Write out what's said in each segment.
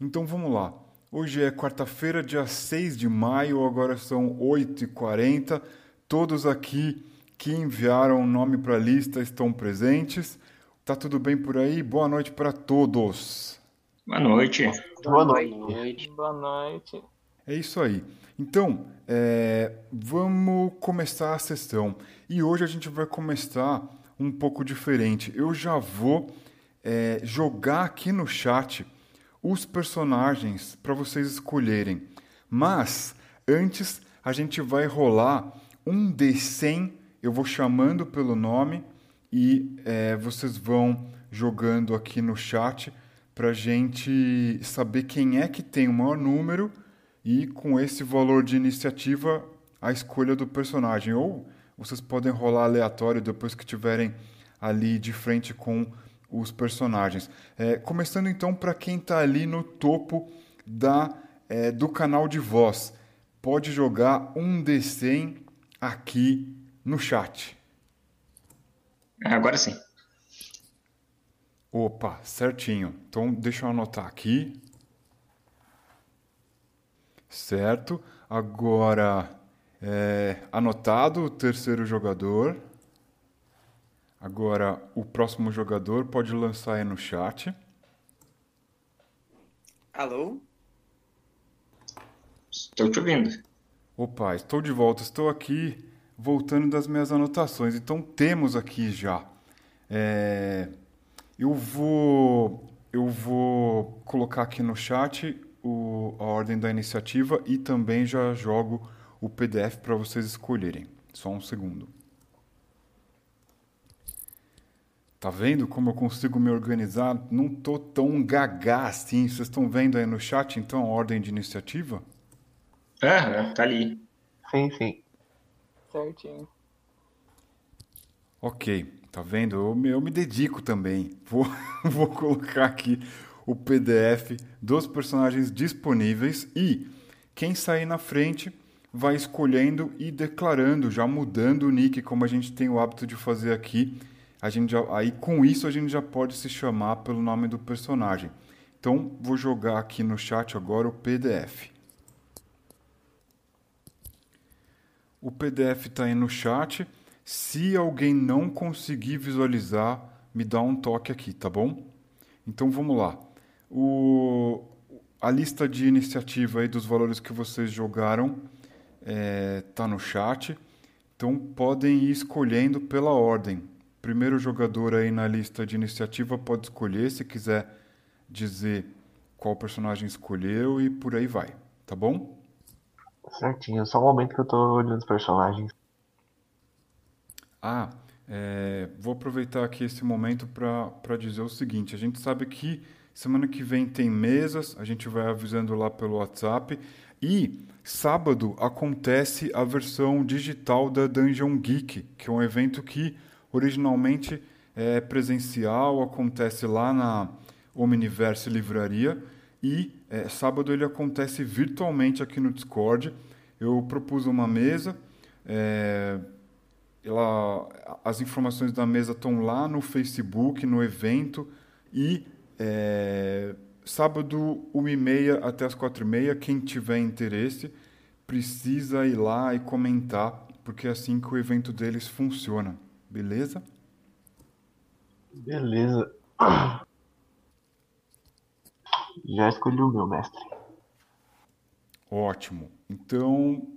Então vamos lá. Hoje é quarta-feira, dia 6 de maio, agora são 8h40. Todos aqui que enviaram o nome para a lista estão presentes. Tá tudo bem por aí? Boa noite para todos. Boa noite. Boa noite. Boa noite. É isso aí. Então, é, vamos começar a sessão. E hoje a gente vai começar um pouco diferente. Eu já vou é, jogar aqui no chat os personagens para vocês escolherem. Mas antes a gente vai rolar um D100. Eu vou chamando pelo nome e é, vocês vão jogando aqui no chat para a gente saber quem é que tem o maior número e com esse valor de iniciativa a escolha do personagem. Ou vocês podem rolar aleatório depois que tiverem ali de frente com os personagens. É, começando então para quem está ali no topo da, é, do canal de voz, pode jogar um D100 aqui no chat. Agora sim. Opa, certinho. Então deixa eu anotar aqui. Certo. Agora, é, anotado o terceiro jogador. Agora, o próximo jogador pode lançar aí no chat. Alô? Estou te ouvindo. Opa, estou de volta. Estou aqui voltando das minhas anotações. Então, temos aqui já. É, eu vou eu vou colocar aqui no chat o, a ordem da iniciativa e também já jogo o PDF para vocês escolherem. Só um segundo. Tá vendo como eu consigo me organizar? Não tô tão gagá assim. Vocês estão vendo aí no chat, então, a ordem de iniciativa? Ah, tá ali. Sim, sim. Certinho. Ok, tá vendo? Eu, me- eu me dedico também. Vou, vou colocar aqui o PDF dos personagens disponíveis e quem sair na frente vai escolhendo e declarando, já mudando o nick, como a gente tem o hábito de fazer aqui. A gente já, aí com isso a gente já pode se chamar pelo nome do personagem. Então vou jogar aqui no chat agora o PDF. O PDF está aí no chat. Se alguém não conseguir visualizar, me dá um toque aqui, tá bom? Então vamos lá. O, a lista de iniciativa aí dos valores que vocês jogaram está no chat. Então podem ir escolhendo pela ordem. Primeiro jogador aí na lista de iniciativa pode escolher se quiser dizer qual personagem escolheu e por aí vai, tá bom? Certinho. Só um momento que eu tô olhando os personagens. Ah, é, vou aproveitar aqui esse momento para dizer o seguinte: a gente sabe que semana que vem tem mesas, a gente vai avisando lá pelo WhatsApp. E sábado acontece a versão digital da Dungeon Geek, que é um evento que originalmente é presencial, acontece lá na Omniverse Livraria. E é, sábado ele acontece virtualmente aqui no Discord. Eu propus uma mesa. é, ela, as informações da mesa estão lá no Facebook, no evento. E é, sábado, 1h30 até as 4h30, quem tiver interesse, precisa ir lá e comentar, porque é assim que o evento deles funciona. Beleza? Beleza. Já escolhi o meu, mestre. Ótimo. Então,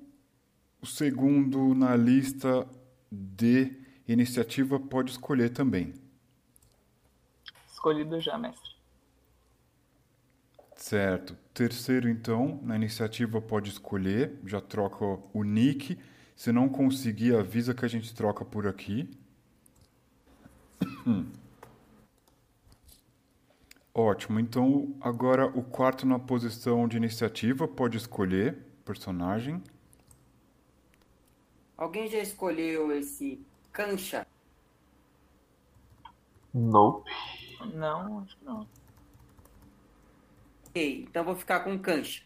o segundo na lista de iniciativa pode escolher também. Escolhido já, mestre. Certo. Terceiro, então, na iniciativa pode escolher, já troca o nick. Se não conseguir, avisa que a gente troca por aqui. Ótimo. Então, agora o quarto na posição de iniciativa pode escolher personagem. Alguém já escolheu esse cancha? Nope. Não, acho que não. Ok, então vou ficar com cancha.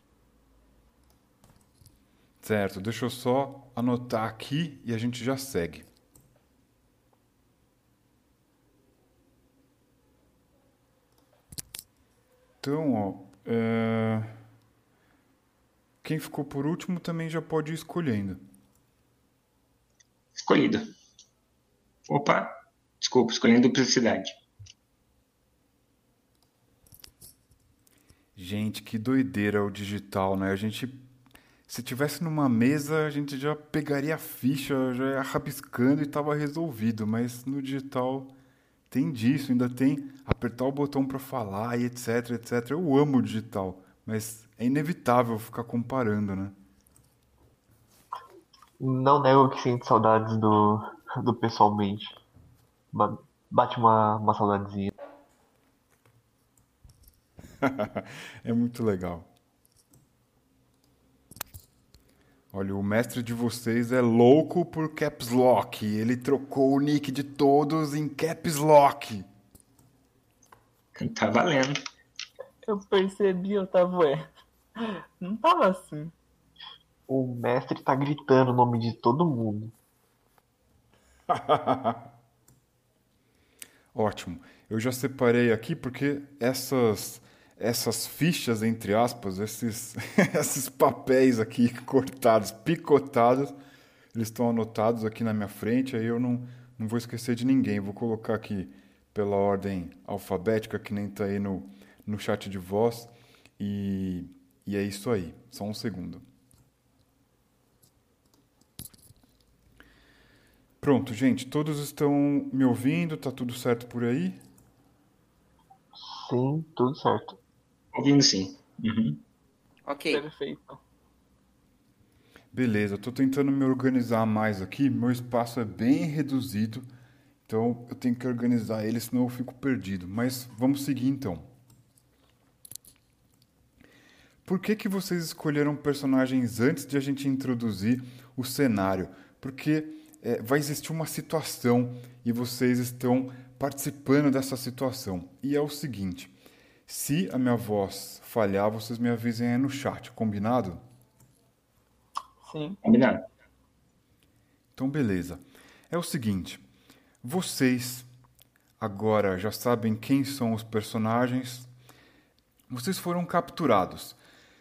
Certo. Deixa eu só anotar aqui e a gente já segue. Então, ó, É... Quem ficou por último também já pode ir escolhendo. Escolhido. Opa, desculpa, escolhendo duplicidade. Gente, que doideira o digital, né? A gente, se tivesse numa mesa, a gente já pegaria a ficha, já ia rabiscando e tava resolvido, mas no digital tem disso, ainda tem apertar o botão para falar e etc, etc. Eu amo o digital, mas é inevitável ficar comparando, né? Não nego que sinto saudades do, do pessoalmente. Ba- Bate uma, uma saudadezinha. é muito legal. Olha, o mestre de vocês é louco por Caps Lock. Ele trocou o nick de todos em Caps Lock. Tá valendo. Eu percebi, Otávio, é. Não tava assim. O mestre tá gritando o nome de todo mundo. Ótimo. Eu já separei aqui porque essas essas fichas entre aspas, esses esses papéis aqui cortados, picotados, eles estão anotados aqui na minha frente, aí eu não não vou esquecer de ninguém. Vou colocar aqui pela ordem alfabética que nem tá aí no no chat de voz e e é isso aí. Só um segundo. Pronto, gente, todos estão me ouvindo? Tá tudo certo por aí? Sim, tudo certo. Ouvindo sim. Uhum. Ok. Perfeito. Beleza, eu tô tentando me organizar mais aqui. Meu espaço é bem reduzido, então eu tenho que organizar ele, senão eu fico perdido. Mas vamos seguir então. Por que, que vocês escolheram personagens antes de a gente introduzir o cenário? Porque é, vai existir uma situação e vocês estão participando dessa situação. E é o seguinte: se a minha voz falhar, vocês me avisem aí no chat, combinado? Sim. Combinado. Então, beleza. É o seguinte: vocês agora já sabem quem são os personagens. Vocês foram capturados,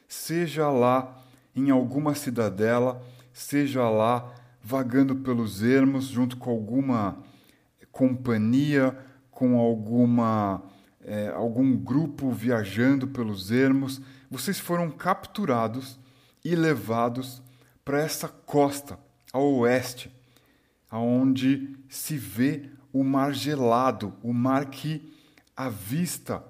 seja lá em alguma cidadela, seja lá vagando pelos ermos junto com alguma companhia, com alguma é, algum grupo viajando pelos ermos. Vocês foram capturados e levados para essa costa ao oeste, aonde se vê o mar gelado, o mar que avista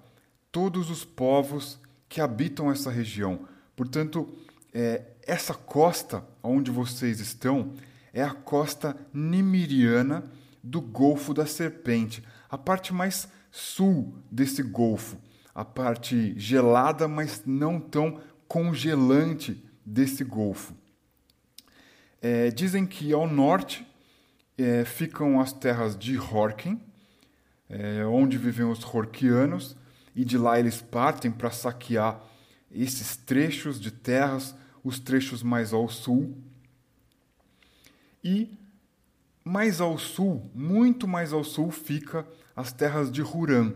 todos os povos que habitam essa região. Portanto, é, essa costa onde vocês estão é a costa nimiriana do Golfo da Serpente, a parte mais sul desse golfo, a parte gelada, mas não tão congelante desse golfo. É, dizem que ao norte é, ficam as terras de Horken, é, onde vivem os Horkianos, e de lá eles partem para saquear esses trechos de terras, os trechos mais ao sul. E mais ao sul, muito mais ao sul, fica as terras de Huran,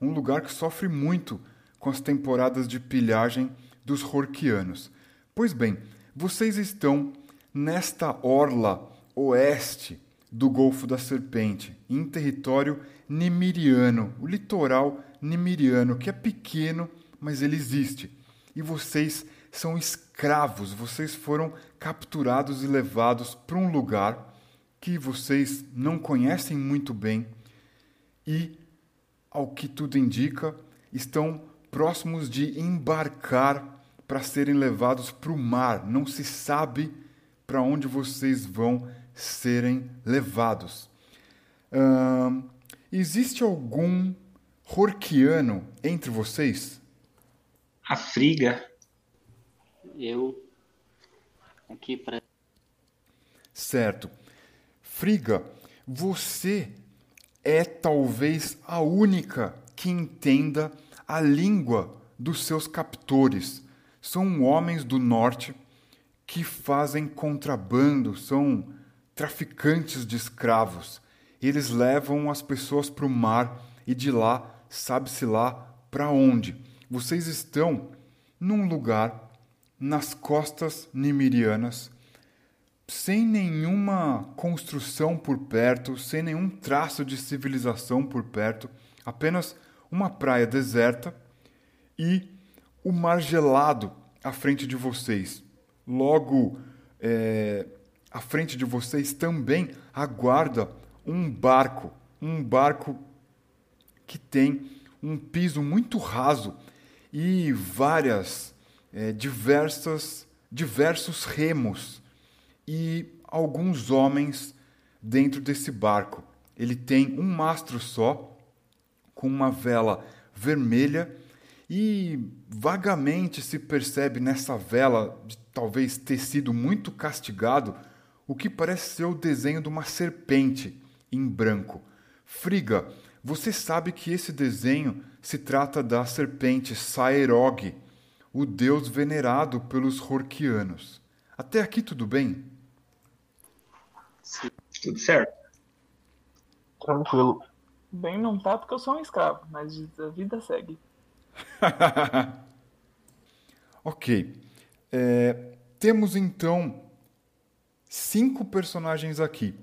um lugar que sofre muito com as temporadas de pilhagem dos Horkianos. Pois bem, vocês estão nesta orla oeste do Golfo da Serpente, em território nimiriano, o litoral nimiriano, que é pequeno, mas ele existe. E vocês são escravos, vocês foram capturados e levados para um lugar que vocês não conhecem muito bem e, ao que tudo indica, estão próximos de embarcar para serem levados para o mar. Não se sabe para onde vocês vão serem levados. Hum, existe algum Horkiano entre vocês? A Friga. Eu. Aqui para. Certo. Friga, você é talvez a única que entenda a língua dos seus captores. São homens do norte que fazem contrabando, são traficantes de escravos. Eles levam as pessoas para o mar e de lá, sabe-se lá para onde. vocês estão num lugar nas costas nimirianas, sem nenhuma construção por perto, sem nenhum traço de civilização por perto, apenas uma praia deserta e o mar gelado à frente de vocês. Logo é, à frente de vocês também aguarda um barco, um barco que tem um piso muito raso e várias é, diversas diversos remos e alguns homens dentro desse barco. Ele tem um mastro só, com uma vela vermelha, e vagamente se percebe nessa vela, de talvez ter sido muito castigado, o que parece ser o desenho de uma serpente em branco. Friga, você sabe que esse desenho se trata da serpente Saerog, o deus venerado pelos Horkianos. Até aqui tudo bem? Tudo certo. Tranquilo. Bem, não tá porque eu sou um escravo, mas a vida segue. ok. É, temos então cinco personagens aqui.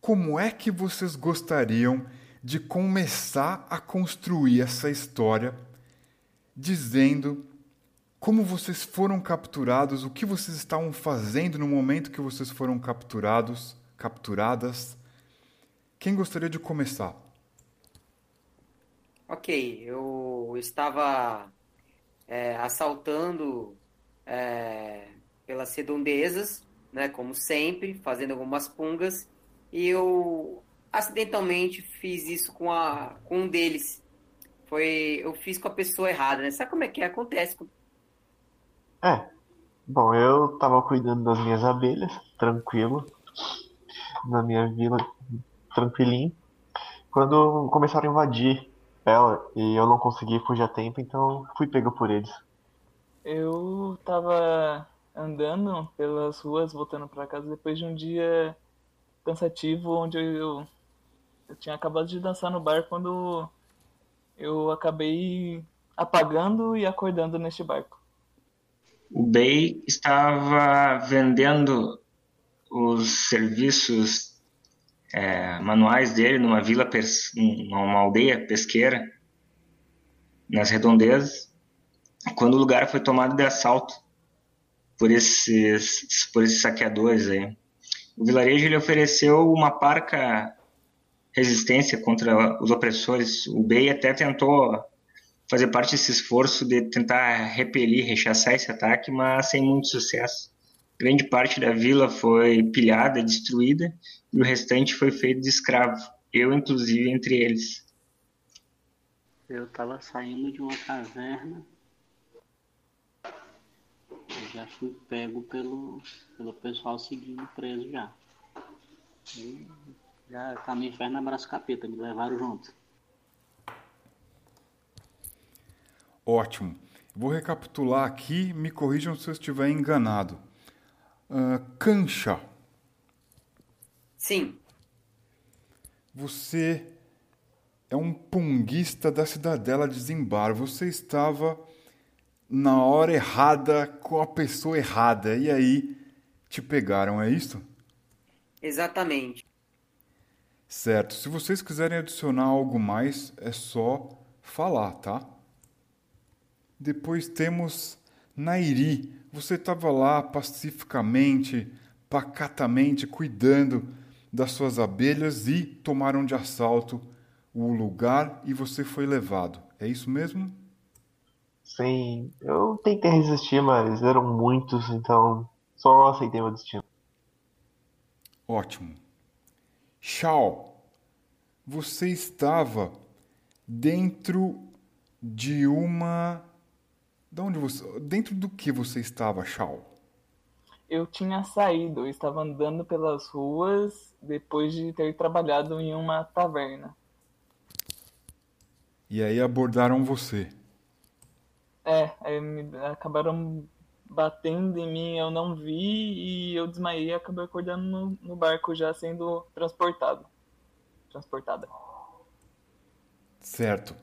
Como é que vocês gostariam de começar a construir essa história dizendo como vocês foram capturados, o que vocês estavam fazendo no momento que vocês foram capturados, capturadas. Quem gostaria de começar? Ok, eu estava é, assaltando é, pelas redondezas, né, como sempre, fazendo algumas pungas, e eu acidentalmente fiz isso com, a, com um deles. Foi, eu fiz com a pessoa errada, né? Sabe como é que é? acontece com É. Bom, eu tava cuidando das minhas abelhas, tranquilo, na minha vila, tranquilinho, quando começaram a invadir ela e eu não consegui fugir a tempo, então fui pego por eles. Eu tava andando pelas ruas, voltando para casa depois de um dia cansativo, onde eu, eu tinha acabado de dançar no bar quando eu acabei apagando e acordando neste barco. O Bey estava vendendo os serviços é, manuais dele numa vila, numa aldeia pesqueira nas redondezas, quando o lugar foi tomado de assalto por esses, por esses saqueadores aí. O vilarejo ele ofereceu uma parca resistência contra os opressores. O Bey até tentou fazer parte desse esforço de tentar repelir, rechaçar esse ataque, mas sem muito sucesso. Grande parte da vila foi pilhada, destruída, e o restante foi feito de escravo, eu inclusive entre eles. Eu estava saindo de uma caverna, eu já fui pego pelo, pelo pessoal seguindo preso já. E já tá no inferno, abraço capeta, me levaram junto. Ótimo. Vou recapitular aqui, me corrijam se eu estiver enganado. Uh, cancha. Sim. Você é um punguista da cidadela de Zimbar. Você estava na hora errada com a pessoa errada e aí te pegaram, é isso? Exatamente. Certo. Se vocês quiserem adicionar algo mais, é só falar, tá? Depois temos Nairi. Você estava lá pacificamente, pacatamente, cuidando das suas abelhas e tomaram de assalto o lugar e você foi levado. É isso mesmo? Sim, eu tentei resistir, mas eram muitos, então só aceitei o destino. Ótimo. Shao, você estava dentro de uma de onde você, dentro do que você estava, Shao? Eu tinha saído, eu estava andando pelas ruas depois de ter trabalhado em uma taverna. E aí abordaram você. É, acabaram batendo em mim, eu não vi e eu desmaiei e acabei acordando no, no barco já sendo transportado. Transportada. Certo.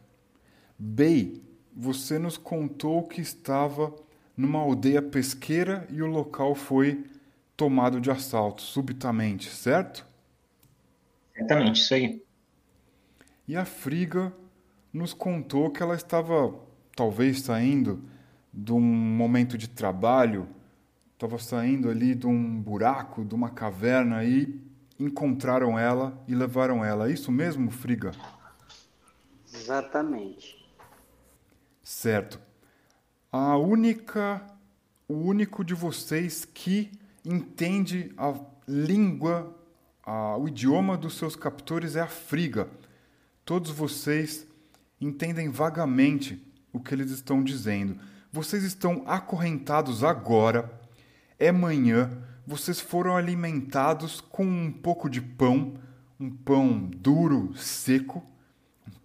Bey, você nos contou que estava numa aldeia pesqueira e o local foi tomado de assalto subitamente, certo? Exatamente, isso aí. E a Friga nos contou que ela estava talvez saindo de um momento de trabalho, estava saindo ali de um buraco, de uma caverna e encontraram ela e levaram ela. É isso mesmo, Friga? Exatamente. Certo. A única, o único de vocês que entende a língua, a, o idioma dos seus captores é a Friga. Todos vocês entendem vagamente o que eles estão dizendo. Vocês estão acorrentados agora, é manhã, vocês foram alimentados com um pouco de pão, um pão duro, seco,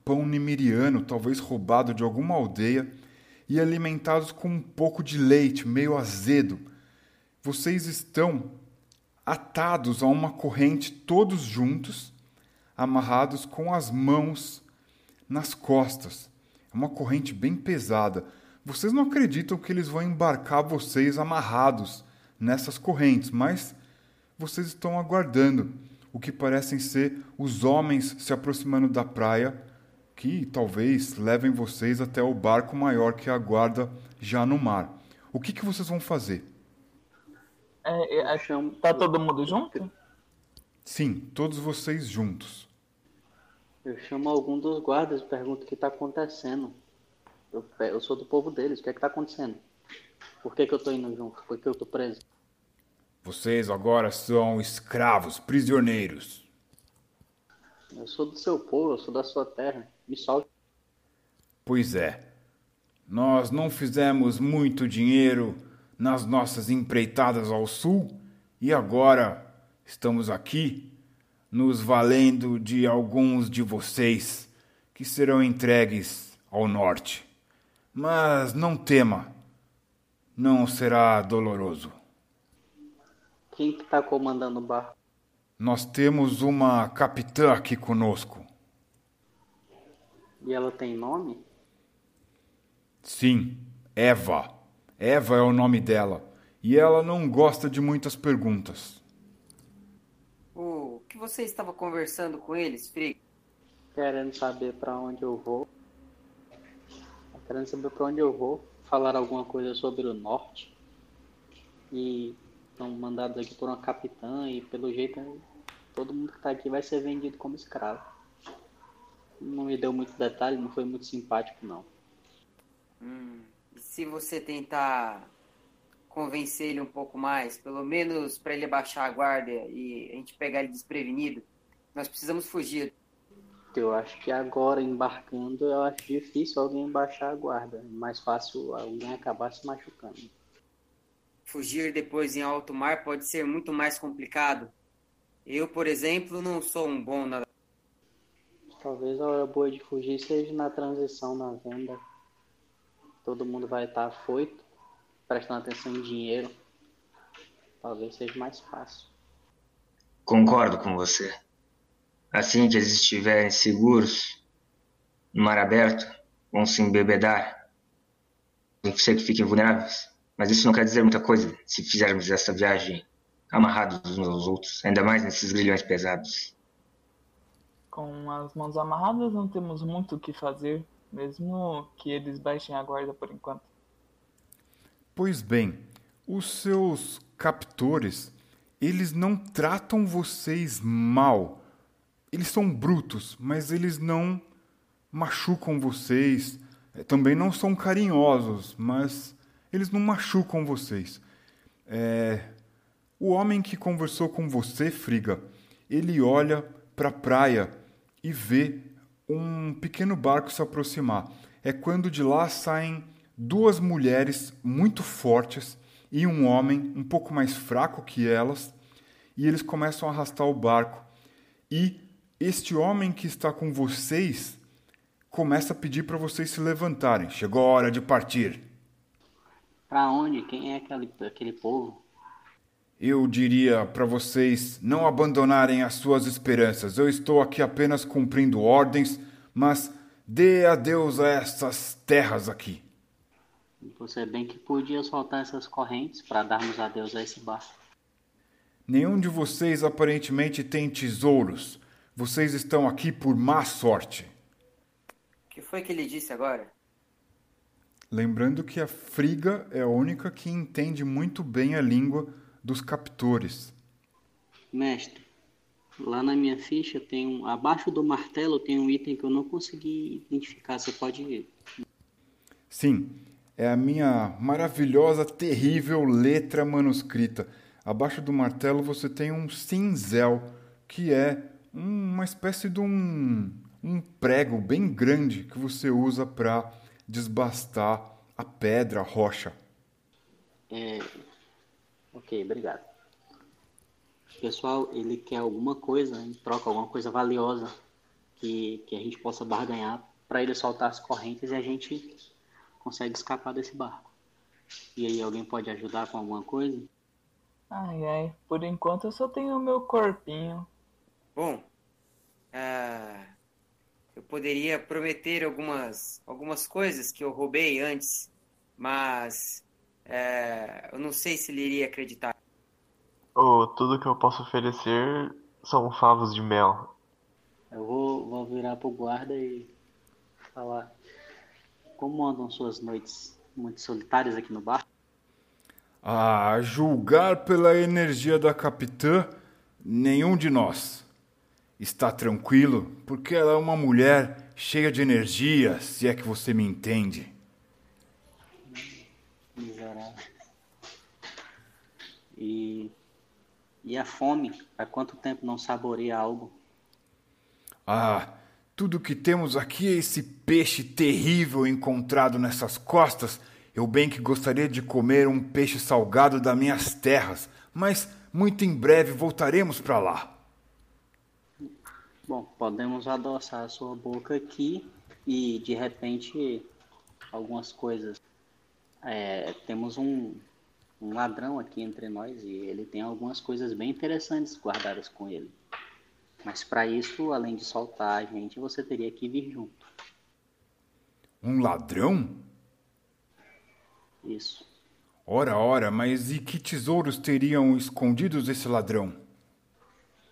pão nimiriano, talvez roubado de alguma aldeia, e alimentados com um pouco de leite, meio azedo. Vocês estão atados a uma corrente todos juntos, amarrados com as mãos nas costas. É uma corrente bem pesada. Vocês não acreditam que eles vão embarcar vocês amarrados nessas correntes, mas vocês estão aguardando o que parecem ser os homens se aproximando da praia, que talvez levem vocês até o barco maior que aguarda já no mar. O que, que vocês vão fazer? É, é, tá todo mundo junto? Sim, todos vocês juntos. Eu chamo algum dos guardas e pergunto o que está acontecendo. Eu, eu, sou do povo deles, o que é que está acontecendo? Por que, que eu estou indo junto? Por que eu estou preso? Vocês agora são escravos, prisioneiros. Eu sou do seu povo, eu sou da sua terra. Me solte. Pois é. Nós não fizemos muito dinheiro nas nossas empreitadas ao sul e agora estamos aqui nos valendo de alguns de vocês que serão entregues ao norte. Mas não tema, não será doloroso. Quem que está comandando o barco? Nós temos uma capitã aqui conosco. E ela tem nome? Sim, Eva. Eva é o nome dela. E ela não gosta de muitas perguntas. O que você estava conversando com eles, Frigo? Querendo saber para onde eu vou. Querendo saber para onde eu vou. Falar alguma coisa sobre o norte. E estão mandados aqui por uma capitã e pelo jeito todo mundo que está aqui vai ser vendido como escravo. Não me deu muito detalhe, não foi muito simpático não. Hum, se você tentar convencer ele um pouco mais, pelo menos para ele baixar a guarda e a gente pegar ele desprevenido, nós precisamos fugir. Eu acho que agora embarcando, eu acho difícil alguém baixar a guarda. É mais fácil alguém acabar se machucando. Fugir depois em alto mar pode ser muito mais complicado. Eu, por exemplo, não sou um bom nadador. Talvez a hora boa de fugir seja na transição na venda. Todo mundo vai estar afoito, prestando atenção em dinheiro. Talvez seja mais fácil. Concordo com você. Assim que eles estiverem seguros no mar aberto, vão se embebedar. Que ser que fiquem vulneráveis. Mas isso não quer dizer muita coisa se fizermos essa viagem amarrados uns aos outros, ainda mais nesses grilhões pesados. Com as mãos amarradas não temos muito o que fazer, mesmo que eles baixem a guarda por enquanto. Pois bem, os seus captores, eles não tratam vocês mal. Eles são brutos, mas eles não machucam vocês. É, também não são carinhosos, mas eles não machucam vocês. É... O homem que conversou com você, Friga, ele olha para a praia e vê um pequeno barco se aproximar. É quando de lá saem duas mulheres muito fortes e um homem um pouco mais fraco que elas, e eles começam a arrastar o barco. E este homem que está com vocês começa a pedir para vocês se levantarem. Chegou a hora de partir. Para onde? Quem é aquele, aquele povo? Eu diria para vocês não abandonarem as suas esperanças. Eu estou aqui apenas cumprindo ordens, mas Dê adeus a essas terras aqui. Você bem que podia soltar essas correntes para darmos adeus a esse barco. Nenhum de vocês aparentemente tem tesouros. Vocês estão aqui por má sorte. O que foi que ele disse agora? Lembrando que a Friga é a única que entende muito bem a língua dos captores. Mestre, lá na minha ficha tem um. Abaixo do martelo tem um item que eu não consegui identificar. Você pode. Sim, é a minha maravilhosa, terrível letra manuscrita. Abaixo do martelo você tem um cinzel, que é uma espécie de um, um prego bem grande que você usa para desbastar a pedra, a rocha. É... Ok, obrigado. Pessoal, ele quer alguma coisa em troca, alguma coisa valiosa que, que a gente possa barganhar para ele soltar as correntes e a gente consegue escapar desse barco. E aí, alguém pode ajudar com alguma coisa? Ai, ai, por enquanto eu só tenho o meu corpinho. Bom, ah, eu poderia prometer algumas, algumas coisas que eu roubei antes, mas é, eu não sei se ele iria acreditar. Oh, tudo que eu posso oferecer são favos de mel. Eu vou, vou virar pro guarda e falar como andam suas noites muito solitárias aqui no bar. A julgar pela energia da capitã, nenhum de nós está tranquilo, porque ela é uma mulher cheia de energia, se é que você me entende. Miserável. E, e a fome? Há quanto tempo não saboreia algo? Ah, tudo que temos aqui é esse peixe terrível encontrado nessas costas. Eu bem que gostaria de comer um peixe salgado das minhas terras, mas muito em breve voltaremos para lá. Bom, podemos adoçar a sua boca aqui e de repente algumas coisas. É, temos um, um ladrão aqui entre nós e ele tem algumas coisas bem interessantes guardadas com ele. Mas para isso, além de soltar a gente, você teria que vir junto. Um ladrão? Isso. Ora, ora, mas e que tesouros teriam escondidos esse ladrão?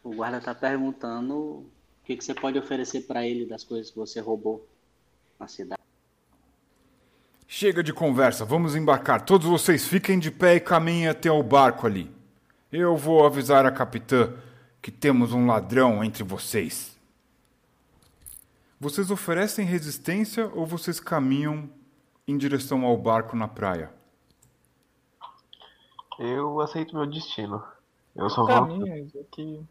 O guarda está perguntando o que, que você pode oferecer para ele das coisas que você roubou na cidade? Chega de conversa, vamos embarcar. Todos vocês fiquem de pé e caminhem até o barco ali. Eu vou avisar a capitã que temos um ladrão entre vocês. Vocês oferecem resistência ou vocês caminham em direção ao barco na praia? Eu aceito meu destino. Eu só Caminho, já que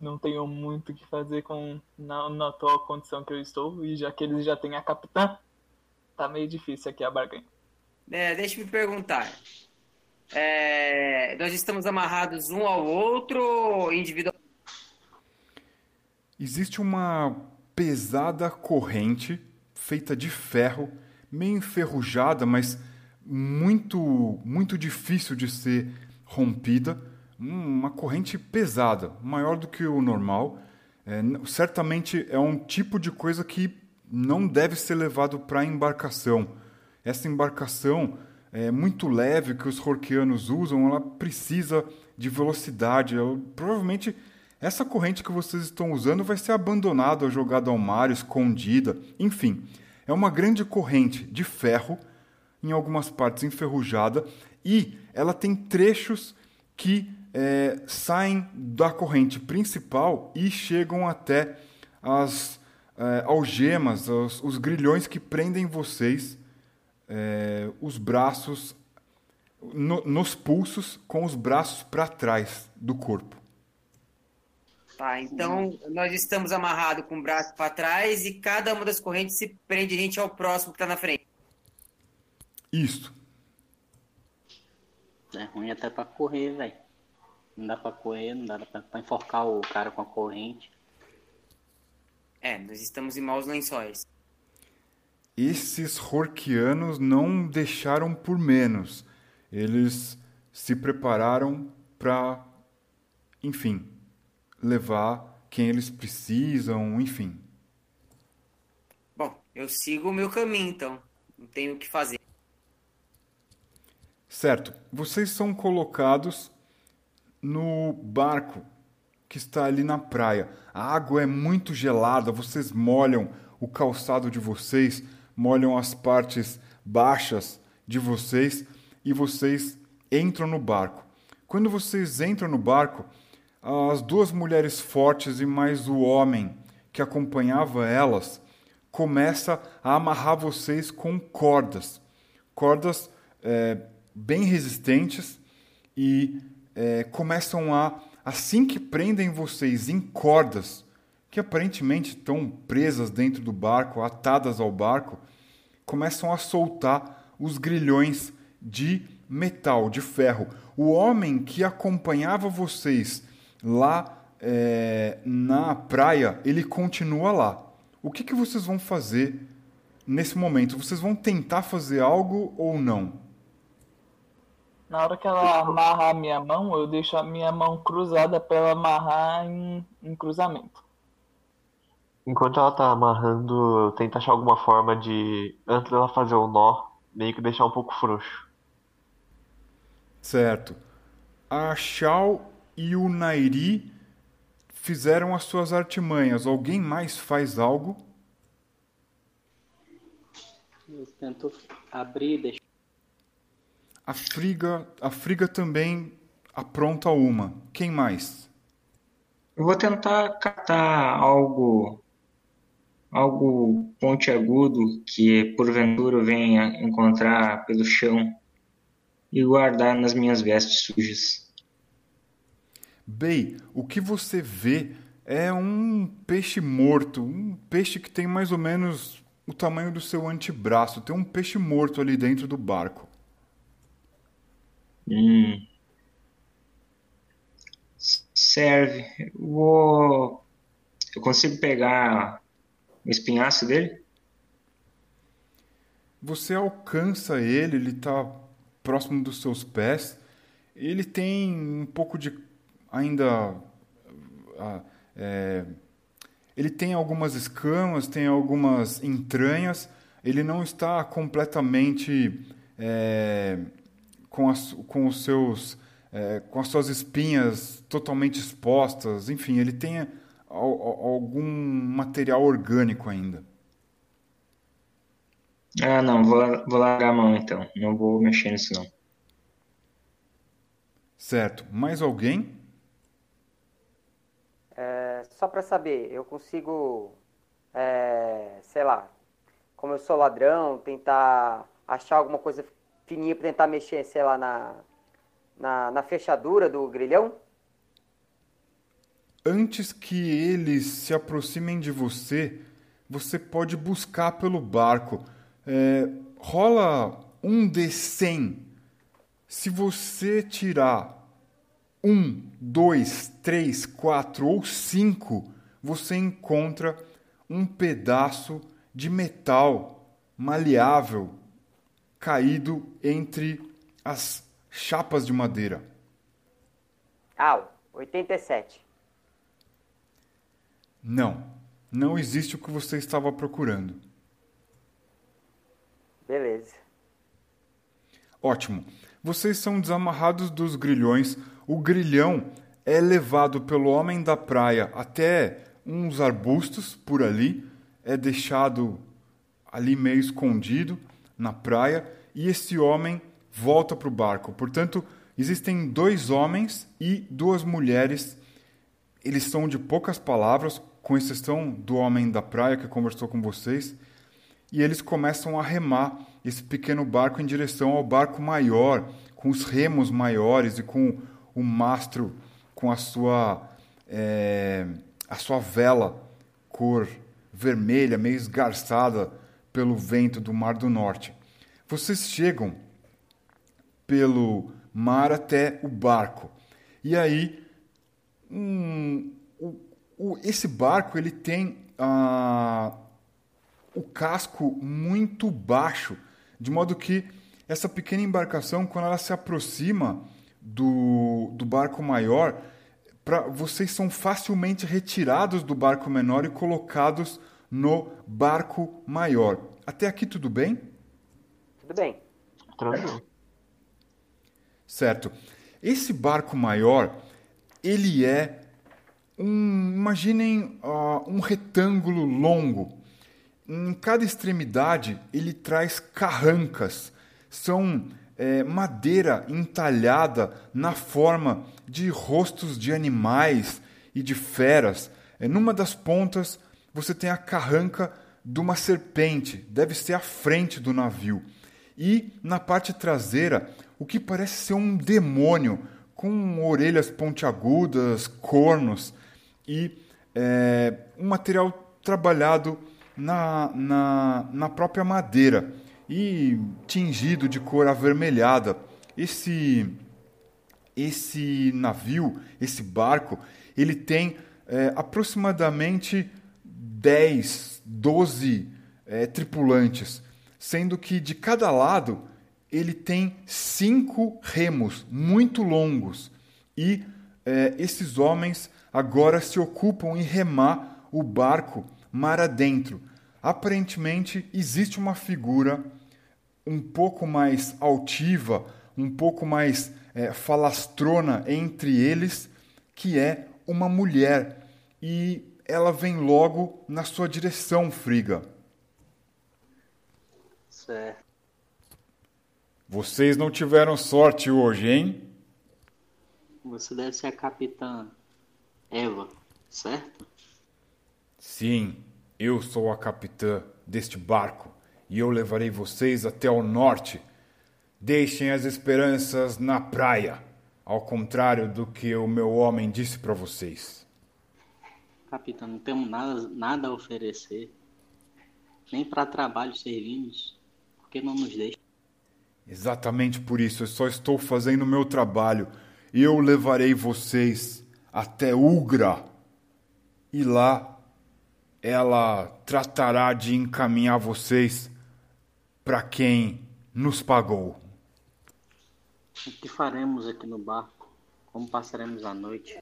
não tenho muito o que fazer com na, na atual condição que eu estou, e já que eles já têm a capitã, tá meio difícil aqui a barganha. É, deixa eu me perguntar. É, nós estamos amarrados um ao outro individual? Existe uma pesada corrente feita de ferro, meio enferrujada, mas muito muito difícil de ser rompida uma corrente pesada, maior do que o normal. É, certamente é um tipo de coisa que não deve ser levado para a embarcação. Essa embarcação é muito leve que os horquianos usam, ela precisa de velocidade. Ela, provavelmente essa corrente que vocês estão usando vai ser abandonada, jogada ao mar, escondida. Enfim, é uma grande corrente de ferro, em algumas partes enferrujada, e ela tem trechos que é, saem da corrente principal e chegam até as é, algemas, os, os, grilhões que prendem vocês, é, os braços, no, nos pulsos, com os braços para trás do corpo. Tá, então nós estamos amarrados com o braço para trás e cada uma das correntes se prende a gente ao próximo que está na frente. Isso. É ruim até para correr, velho. Não dá pra correr, não dá pra, pra enforcar o cara com a corrente. É, nós estamos em maus lençóis. Esses Horkianos não deixaram por menos. Eles se prepararam para, enfim, levar quem eles precisam, enfim. Bom, eu sigo o meu caminho, então. Não tenho o que fazer. Certo. Vocês são colocados no barco que está ali na praia. A água é muito gelada, vocês molham o calçado de vocês, molham as partes baixas de vocês e vocês entram no barco. Quando vocês entram no barco, as duas mulheres fortes e mais o homem que acompanhava elas começa a amarrar vocês com cordas, cordas é, bem resistentes e é, começam a assim que prendem vocês em cordas que aparentemente estão presas dentro do barco, atadas ao barco, começam a soltar os grilhões de metal, de ferro. O homem que acompanhava vocês lá é, na praia, ele continua lá. O que, que vocês vão fazer nesse momento? Vocês vão tentar fazer algo ou não? Na hora que ela amarra a minha mão, eu deixo a minha mão cruzada para ela amarrar em, em cruzamento. Enquanto ela tá amarrando, eu tento achar alguma forma de, antes dela fazer o nó, meio que deixar um pouco frouxo. Certo. A Shao e o Nairi fizeram as suas artimanhas. Alguém mais faz algo? Eu tento abrir e deixar. A Friga, a Friga também apronta uma. Quem mais? Eu vou tentar catar algo algo pontiagudo que porventura venha encontrar pelo chão e guardar nas minhas vestes sujas. Bey, o que você vê é um peixe morto, um peixe que tem mais ou menos o tamanho do seu antebraço. Tem um peixe morto ali dentro do barco. Hum. Serve. Eu vou. Eu consigo pegar o espinhaço dele? Você alcança ele, ele está próximo dos seus pés. Ele tem um pouco de ainda é, ele tem algumas escamas, tem algumas entranhas. Ele não está completamente é, com, as, com os seus é, com as suas espinhas totalmente expostas. Enfim, ele tem algum material orgânico ainda. Ah, não, vou, vou largar a mão então. Não vou mexer nisso não. Certo. Mais alguém? É, só para saber, eu consigo, é, sei lá, como eu sou ladrão, tentar achar alguma coisa fininha para tentar mexer, sei lá, na, na, na fechadura do grilhão? antes que eles se aproximem de você, você pode buscar pelo barco. É, rola um de 100. Se você tirar um, dois, três, quatro ou cinco, você encontra um pedaço de metal maleável caído entre as chapas de madeira. Au, 87. Não, não existe o que você estava procurando. Beleza. Ótimo. Vocês são desamarrados dos grilhões. O grilhão é levado pelo homem da praia até uns arbustos por ali, é deixado ali meio escondido na praia e esse homem volta para o barco. Portanto, existem dois homens e duas mulheres. Eles são de poucas palavras, com exceção do homem da praia que conversou com vocês, e eles começam a remar esse pequeno barco em direção ao barco maior, com os remos maiores e com o mastro com a sua é, a sua vela cor vermelha, meio esgarçada pelo vento do Mar do Norte. Vocês chegam pelo mar até o barco. E aí um, o, esse barco ele tem ah, o casco muito baixo, de modo que essa pequena embarcação, quando ela se aproxima do, do barco maior, pra, vocês são facilmente retirados do barco menor e colocados no barco maior. Até aqui tudo bem? Tudo bem. Tranquilo. Certo. Esse barco maior, ele é um, imaginem uh, um retângulo longo. Em cada extremidade, ele traz carrancas. São é, madeira entalhada na forma de rostos de animais e de feras. É, numa das pontas, você tem a carranca de uma serpente, deve ser a frente do navio. E na parte traseira, o que parece ser um demônio com orelhas pontiagudas, cornos e é, um material trabalhado na, na, na própria madeira e tingido de cor avermelhada. Esse, esse navio, esse barco, ele tem é, aproximadamente 10, 12 é, tripulantes, sendo que de cada lado ele tem cinco remos muito longos e é, esses homens agora se ocupam em remar o barco mar adentro. Aparentemente existe uma figura um pouco mais altiva, um pouco mais é, falastrona entre eles, que é uma mulher. E ela vem logo na sua direção, Friga. Certo. Vocês não tiveram sorte hoje, hein? Você deve ser a capitã Eva, certo? Sim, eu sou a capitã deste barco e eu levarei vocês até o norte. Deixem as esperanças na praia, ao contrário do que o meu homem disse para vocês. Capitão, não temos nada, nada a oferecer. Nem para trabalho servimos. Por que não nos deixa? Exatamente por isso, eu só estou fazendo o meu trabalho. Eu levarei vocês até Ugra. E lá ela tratará de encaminhar vocês para quem nos pagou. O que faremos aqui no barco? Como passaremos a noite?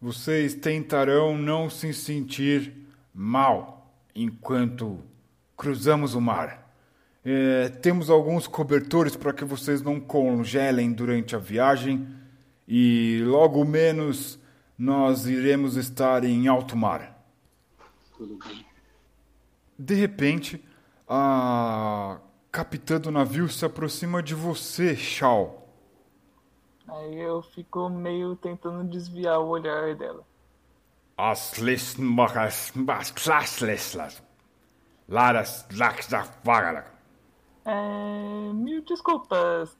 Vocês tentarão não se sentir mal enquanto cruzamos o mar. É, temos alguns cobertores para que vocês não congelem durante a viagem e logo menos nós iremos estar em alto mar. De repente, a capitã do navio se aproxima de você, Shao. Aí eu fico meio tentando desviar o olhar dela. As lismachas, as classlislas. Laras, laxa, vagara. É, mil desculpas,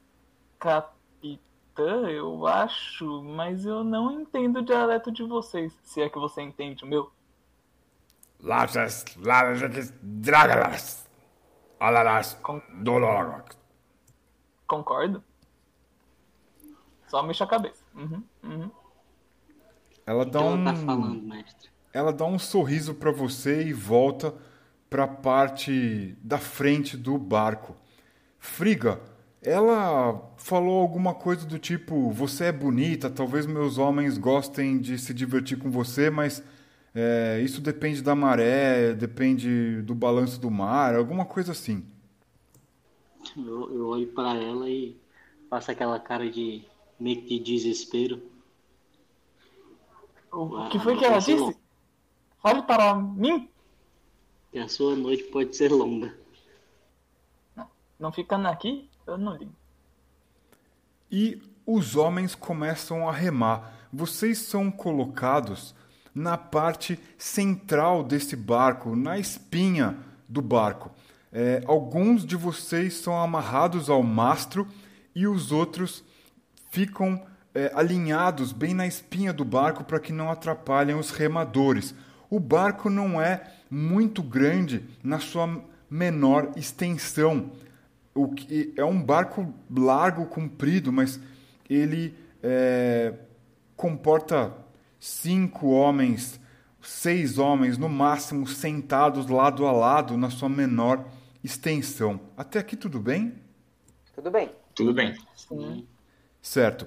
capitã, eu acho, mas eu não entendo o dialeto de vocês, se é que você entende o meu. Laras, laras, dragaras. Alaras, dolorox. Concordo? Só mexa a cabeça. Uhum, uhum. Ela O que dá ela um, tá falando, mestre? ela dá um sorriso para você e volta para a parte da frente do barco. Friga, ela falou alguma coisa do tipo: você é bonita, talvez meus homens gostem de se divertir com você, mas é, isso depende da maré, depende do balanço do mar, alguma coisa assim. Eu, eu olho para ela e faço aquela cara de meio que de desespero. O, Ah, que foi não que ela disse? Fale para mim. Que a sua noite pode ser longa. Não ficando aqui, eu não ligo. e os homens começam a remar. Vocês são colocados na parte central desse barco, na espinha do barco. É, alguns de vocês são amarrados ao mastro e os outros ficam é, alinhados bem na espinha do barco para que não atrapalhem os remadores. O barco não é muito grande na sua menor extensão. O que é um barco largo, comprido, mas ele é, comporta cinco homens, seis homens no máximo sentados lado a lado na sua menor extensão. Até aqui tudo bem? Tudo bem. Tudo bem. Sim. Certo.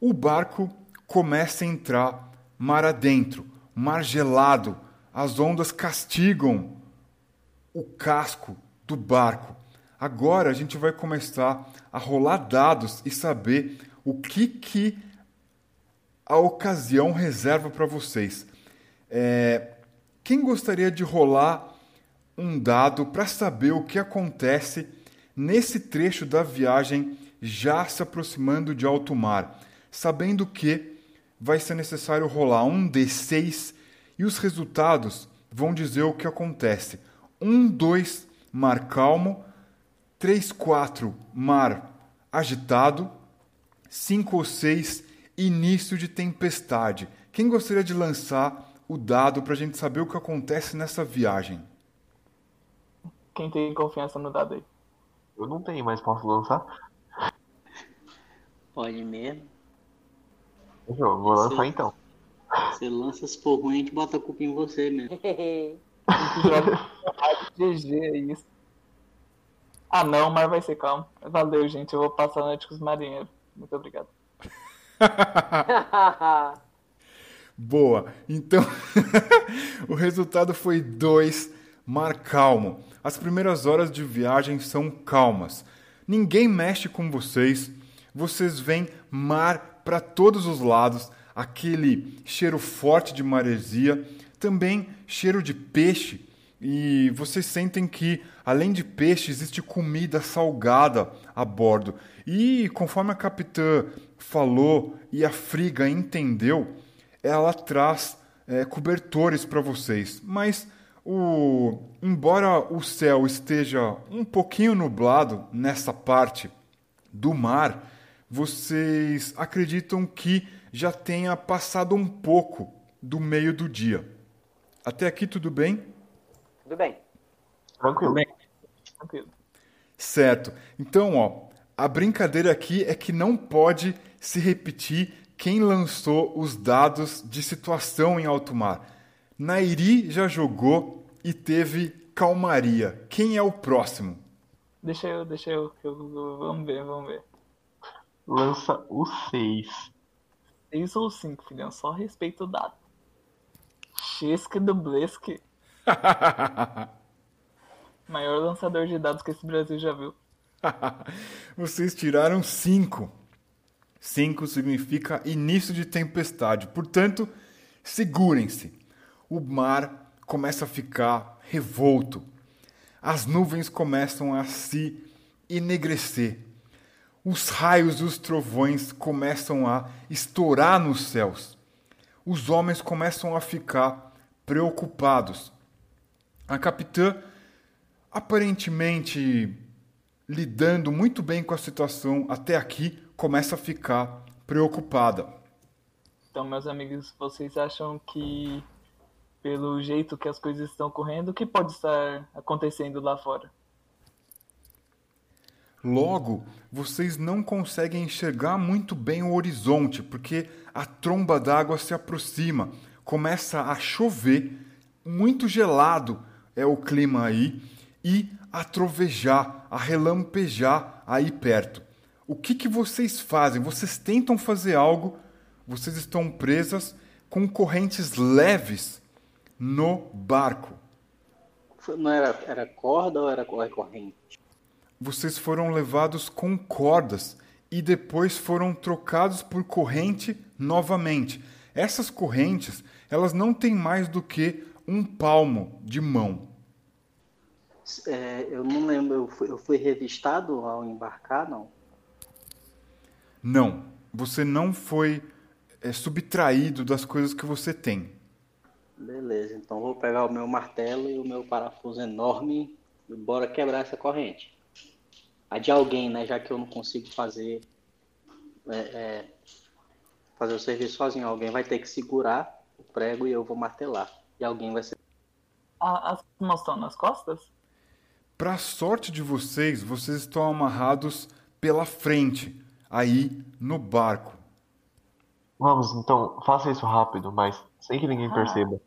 O barco começa a entrar mar adentro, mar gelado, as ondas castigam o casco do barco. Agora a gente vai começar a rolar dados e saber o que, que a ocasião reserva para vocês. É, quem gostaria de rolar um dado para saber o que acontece nesse trecho da viagem já se aproximando de alto mar, sabendo que vai ser necessário rolar um D6 e os resultados vão dizer o que acontece. 1, 2, mar calmo. 3, 4, mar agitado. 5 ou 6, início de tempestade. Quem gostaria de lançar o dado para a gente saber o que acontece nessa viagem? Quem tem confiança no dado aí? Eu não tenho, mas posso lançar? Pode mesmo. Eu vou lançar então. Você lança, se for ruim, a gente bota a culpa em você mesmo. GG é isso. Ah não, mas vai ser calmo. Valeu, gente. Eu vou passar a noite com os marinheiros. Muito obrigado. Boa. Então, o resultado foi 2, mar calmo. As primeiras horas de viagem são calmas. Ninguém mexe com vocês. Vocês veem mar para todos os lados, aquele cheiro forte de maresia, também cheiro de peixe. E vocês sentem que, além de peixe, existe comida salgada a bordo. E conforme a capitã falou e a Friga entendeu, ela traz é, cobertores para vocês. Mas o, embora o céu esteja um pouquinho nublado nessa parte do mar, vocês acreditam que já tenha passado um pouco do meio do dia. Até aqui tudo bem? Tudo bem. Tranquilo. Tranquilo. Certo. Então, ó, a brincadeira aqui é que não pode se repetir quem lançou os dados de situação em alto mar. Nairi já jogou e teve calmaria. Quem é o próximo? Deixa eu, deixa eu, eu- Vamos ver, vamos ver. Lança o 6. Seis ou cinco, filhão. Só respeito o dado. Chesque do Blesk. Maior lançador de dados que esse Brasil já viu. Vocês tiraram 5. 5 significa início de tempestade. Portanto, segurem-se. O mar começa a ficar revolto. As nuvens começam a se enegrecer. Os raios e os trovões começam a estourar nos céus. Os homens começam a ficar preocupados. A capitã, aparentemente lidando muito bem com a situação até aqui, começa a ficar preocupada. Então, meus amigos, vocês acham que, pelo jeito que as coisas estão correndo, o que pode estar acontecendo lá fora? Logo, vocês não conseguem enxergar muito bem o horizonte, porque a tromba d'água se aproxima, começa a chover, muito gelado é o clima aí, e a trovejar, a relampejar aí perto. O que, que vocês fazem? Vocês tentam fazer algo, vocês estão presas com correntes leves no barco. Não era, era corda ou era cor- corrente? Vocês foram levados com cordas e depois foram trocados por corrente novamente. Essas correntes, elas não têm mais do que um palmo de mão. É, eu não lembro, eu fui, eu fui revistado ao embarcar, não? Não, você não foi é, subtraído das coisas que você tem. Beleza, então vou pegar o meu martelo e o meu parafuso enorme e bora quebrar essa corrente. A de alguém, né? Já que eu não consigo fazer é, é, fazer o serviço sozinho. Alguém vai ter que segurar o prego e eu vou martelar. E alguém vai ser. As mãos estão nas costas? Para sorte de vocês, vocês estão amarrados pela frente, aí no barco. Vamos, então, faça isso rápido, mas sem que ninguém Ah. perceba.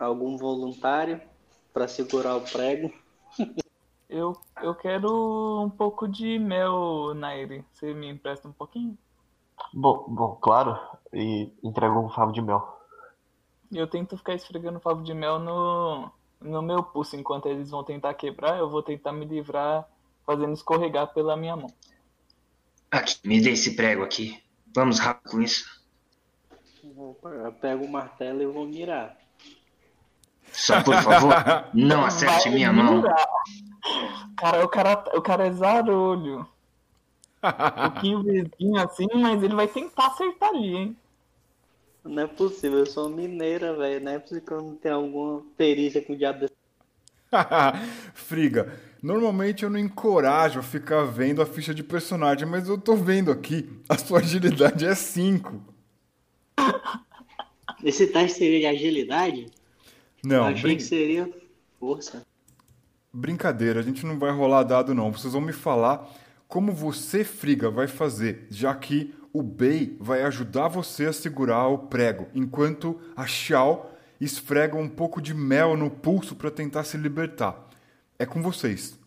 algum voluntário para segurar o prego. Eu, eu quero um pouco de mel, Nairi. Você me empresta um pouquinho? Bom, bom, claro, e entrega um favo de mel. E eu tento ficar esfregando favo de mel no, no meu pulso. Enquanto eles vão tentar quebrar, eu vou tentar me livrar fazendo escorregar pela minha mão. Aqui, me dê esse prego aqui. Vamos rápido com isso. Eu pego o martelo e vou mirar. Só por favor, não acerte minha mão. Cara, o cara, o cara é zarolho. Um pouquinho vizinho assim, mas ele vai tentar acertar ali, hein? Não é possível, eu sou mineira, velho. Não é possível que eu não tenha alguma perícia com o diabo desse. Friga, normalmente eu não encorajo a ficar vendo a ficha de personagem, mas eu tô vendo aqui. A sua agilidade é 5. Esse teste seria de agilidade? Não, achei brin- que seria força. brincadeira, a gente não vai rolar dado não. Vocês vão me falar como você, Friga, vai fazer, já que o Bey vai ajudar você a segurar o prego, enquanto a Xiao esfrega um pouco de mel no pulso para tentar se libertar. É com vocês.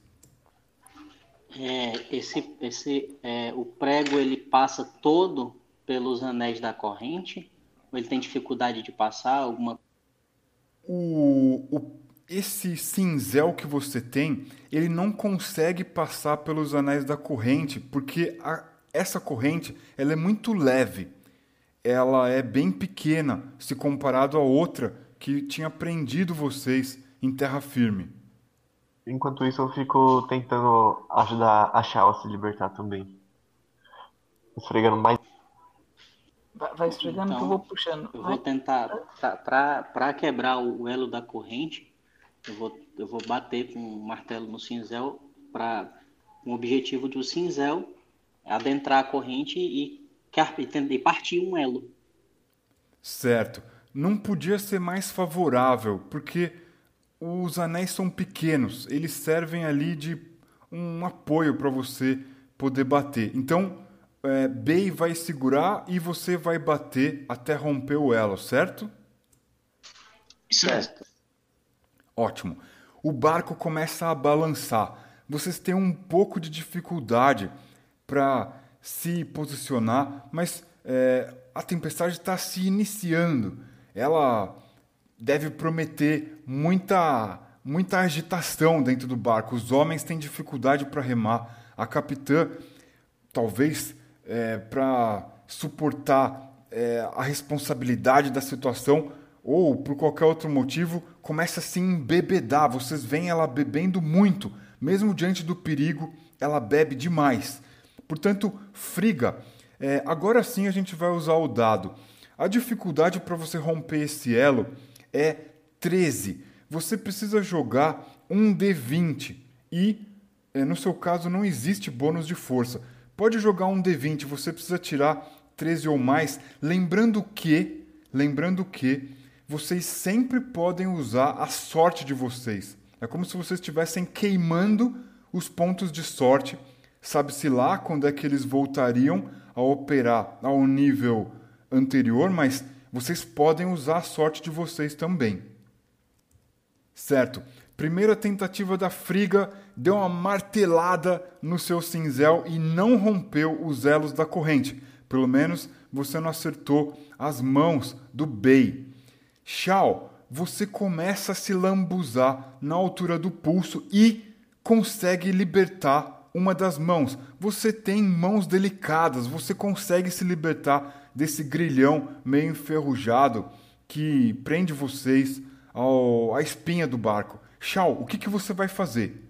É, esse, esse, é, o prego ele passa todo pelos anéis da corrente? Ou ele tem dificuldade de passar? Alguma o, o- esse cinzel que você tem, ele não consegue passar pelos anéis da corrente, porque a- essa corrente ela é muito leve. Ela é bem pequena se comparado a outra que tinha prendido vocês em terra firme. Enquanto isso, eu fico tentando ajudar a Shao a se libertar também. Esfregando mais. Vai, vai esfregando que eu Então, vou puxando. Eu Vai. vou tentar, para quebrar o elo da corrente, eu vou, eu vou bater com um martelo no cinzel para com o objetivo de o cinzel adentrar a corrente e, e e partir um elo. Certo. Não podia ser mais favorável, porque os anéis são pequenos, eles servem ali de um apoio para você poder bater. Então, é, Bey vai segurar e você vai bater até romper o elo, certo? Isso mesmo. Ótimo. O barco começa a balançar. Vocês têm um pouco de dificuldade para se posicionar, mas é, a tempestade está se iniciando. Ela deve prometer muita, muita agitação dentro do barco. Os homens têm dificuldade para remar. A capitã, talvez para suportar é, a responsabilidade da situação ou por qualquer outro motivo, começa a se embebedar. Vocês veem ela bebendo muito, mesmo diante do perigo, ela bebe demais. Portanto, Friga, é, agora sim a gente vai usar o dado. A dificuldade para você romper esse elo é 13. Você precisa jogar um D20 e, é, no seu caso, não existe bônus de força. Pode jogar um D20, você precisa tirar 13 ou mais, lembrando que, lembrando que vocês sempre podem usar a sorte de vocês. É como se vocês estivessem queimando os pontos de sorte. Sabe-se lá quando é que eles voltariam a operar ao nível anterior, mas vocês podem usar a sorte de vocês também. Certo. Primeira tentativa da Friga deu uma martelada no seu cinzel e não rompeu os elos da corrente. Pelo menos você não acertou as mãos do Bey. Shao, você começa a se lambuzar na altura do pulso e consegue libertar uma das mãos. Você tem mãos delicadas, você consegue se libertar desse grilhão meio enferrujado que prende vocês ao, à espinha do barco. Shao, o que, que você vai fazer?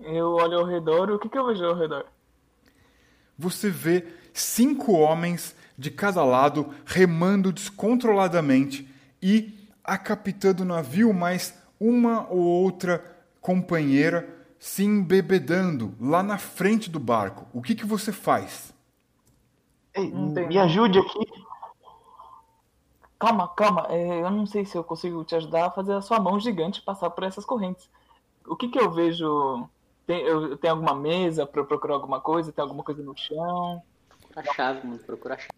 Eu olho ao redor, o que, que eu vejo ao redor? Você vê cinco homens de cada lado remando descontroladamente e a capitã do navio, mais uma ou outra companheira se embebedando lá na frente do barco. O que, que você faz? Ei, me ajude aqui. Calma, calma, é, eu não sei se eu consigo te ajudar a fazer a sua mão gigante passar por essas correntes. O que que eu vejo? Tem, eu, tem alguma mesa para procurar alguma coisa? Tem alguma coisa no chão? A chave, mano. Procura a chave.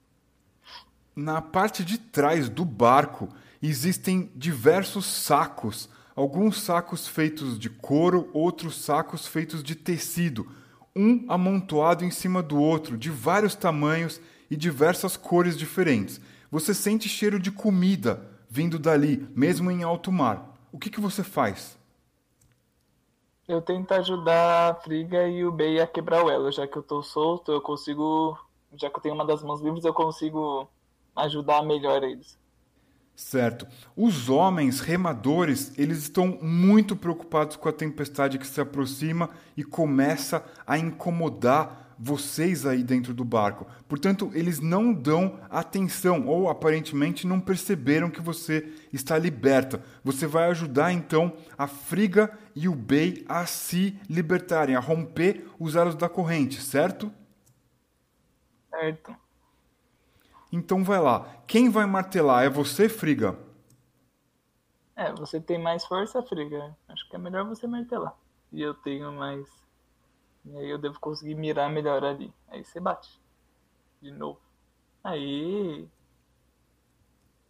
Na parte de trás do barco existem diversos sacos, alguns sacos feitos de couro, outros sacos feitos de tecido, um amontoado em cima do outro, de vários tamanhos e diversas cores diferentes. Você sente cheiro de comida vindo dali, mesmo em alto mar. O que, que você faz? Eu tento ajudar a Friga e o Bey a quebrar o elo, já que eu tô solto, eu consigo. Já que eu tenho uma das mãos livres, eu consigo ajudar melhor eles. Certo. Os homens remadores, eles estão muito preocupados com a tempestade que se aproxima e começa a incomodar vocês aí dentro do barco. Portanto, eles não dão atenção ou aparentemente não perceberam que você está liberta. Você vai ajudar então a Friga e o Bey a se libertarem, a romper os elos da corrente, certo? Certo. Então vai lá. Quem vai martelar? É você, Friga? É, você tem mais força, Friga. Acho que é melhor você martelar. E eu tenho mais. E aí eu devo conseguir mirar melhor ali. Aí você bate. De novo. Aí.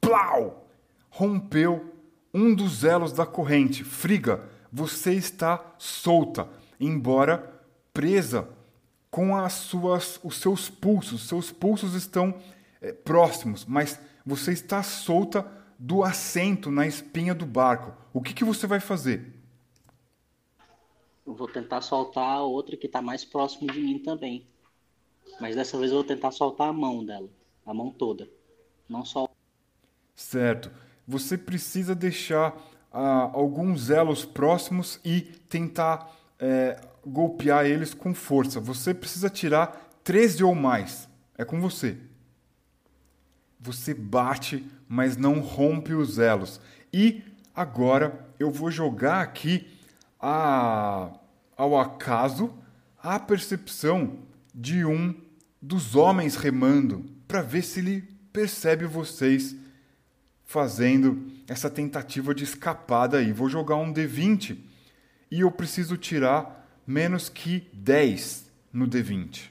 Plau! Rompeu um dos elos da corrente. Friga, você está solta, embora presa com as suas, os seus pulsos. Seus pulsos estão é, próximos, mas você está solta do assento na espinha do barco. O que, que você vai fazer? Eu vou tentar soltar a outra que está mais próximo de mim também. Mas dessa vez eu vou tentar soltar a mão dela. A mão toda. Não só. Certo. Você precisa deixar ah, alguns elos próximos e tentar é, golpear eles com força. Você precisa tirar 13 ou mais. É com você. Você bate, mas não rompe os elos. E agora eu vou jogar aqui a, ao acaso a percepção de um dos homens remando para ver se ele percebe vocês fazendo essa tentativa de escapada aí. Vou jogar um D20 e eu preciso tirar menos que 10 no D20.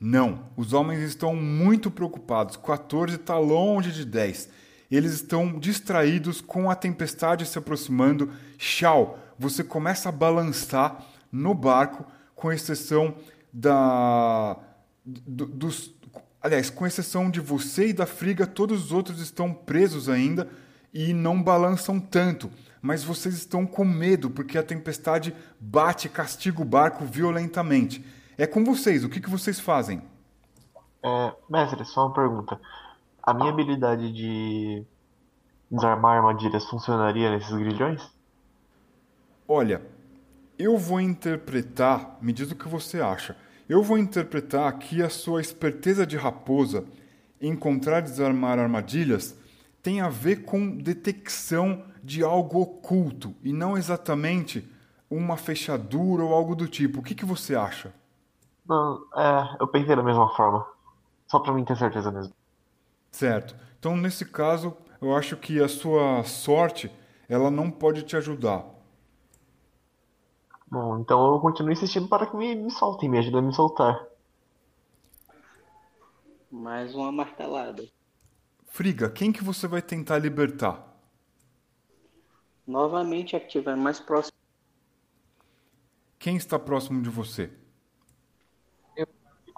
Não, os homens estão muito preocupados. 14 está longe de 10. Eles estão distraídos com a tempestade se aproximando. Shao, você começa a balançar no barco, com exceção da. dos. Aliás, com exceção de você e da Friga, todos os outros estão presos ainda e não balançam tanto. Mas vocês estão com medo porque a tempestade bate e castiga o barco violentamente. É com vocês, o que, que vocês fazem? É, mestre, só uma pergunta. A minha habilidade de desarmar armadilhas funcionaria nesses grilhões? Olha, eu vou interpretar, me diz o que você acha. Eu vou interpretar que a sua esperteza de raposa em encontrar e desarmar armadilhas tem a ver com detecção de algo oculto e não exatamente uma fechadura ou algo do tipo. O que, que você acha? Não, é, eu pensei da mesma forma. Só pra mim ter certeza mesmo. Certo. Então, nesse caso, eu acho que a sua sorte, ela não pode te ajudar. Bom, então eu continuo insistindo para que me, me soltem, me ajudem a me soltar. Mais uma martelada. Friga, quem que você vai tentar libertar? Novamente a que estiver mais próximo. Quem está próximo de você?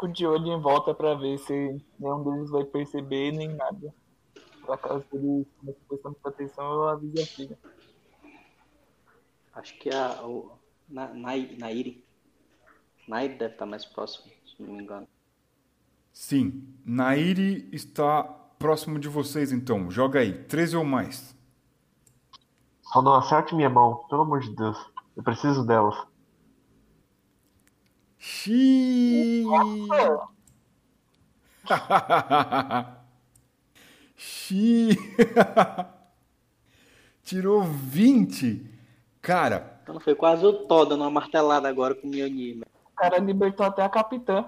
Fico de olho em volta pra ver se nenhum deles vai perceber nem nada. Pra caso eles comecem prestando atenção, eu aviso a filha. Acho que a. O, na, na, Nairi. Nairi deve estar mais próximo, se não me engano. Sim, Nairi está próximo de vocês então. Joga aí, 13 ou mais. Só não acerte minha mão, pelo amor de Deus. Eu preciso delas. Xiii. Xiii. Tirou 20. Cara, Então foi quase o Thor dando uma martelada agora com o Mjolnir. O cara libertou até a capitã.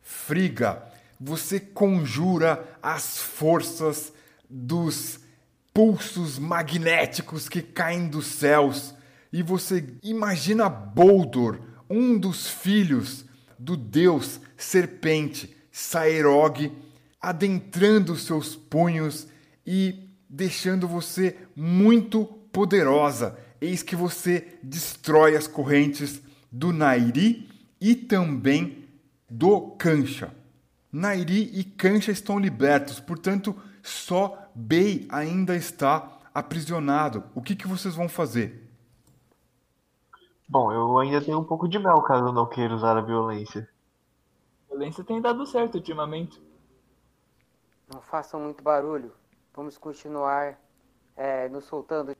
Friga, você conjura as forças dos pulsos magnéticos que caem dos céus e você imagina Boldor, um dos filhos do deus serpente Saerog, adentrando seus punhos e deixando você muito poderosa. Eis que você destrói as correntes do Nairi e também do Kancha. Nairi e Kancha estão libertos, portanto, só Bey ainda está aprisionado. O que, que vocês vão fazer? Bom, eu ainda tenho um pouco de mel caso eu não queira usar a violência. A violência tem dado certo ultimamente. Não façam muito barulho. Vamos continuar é, nos soltando.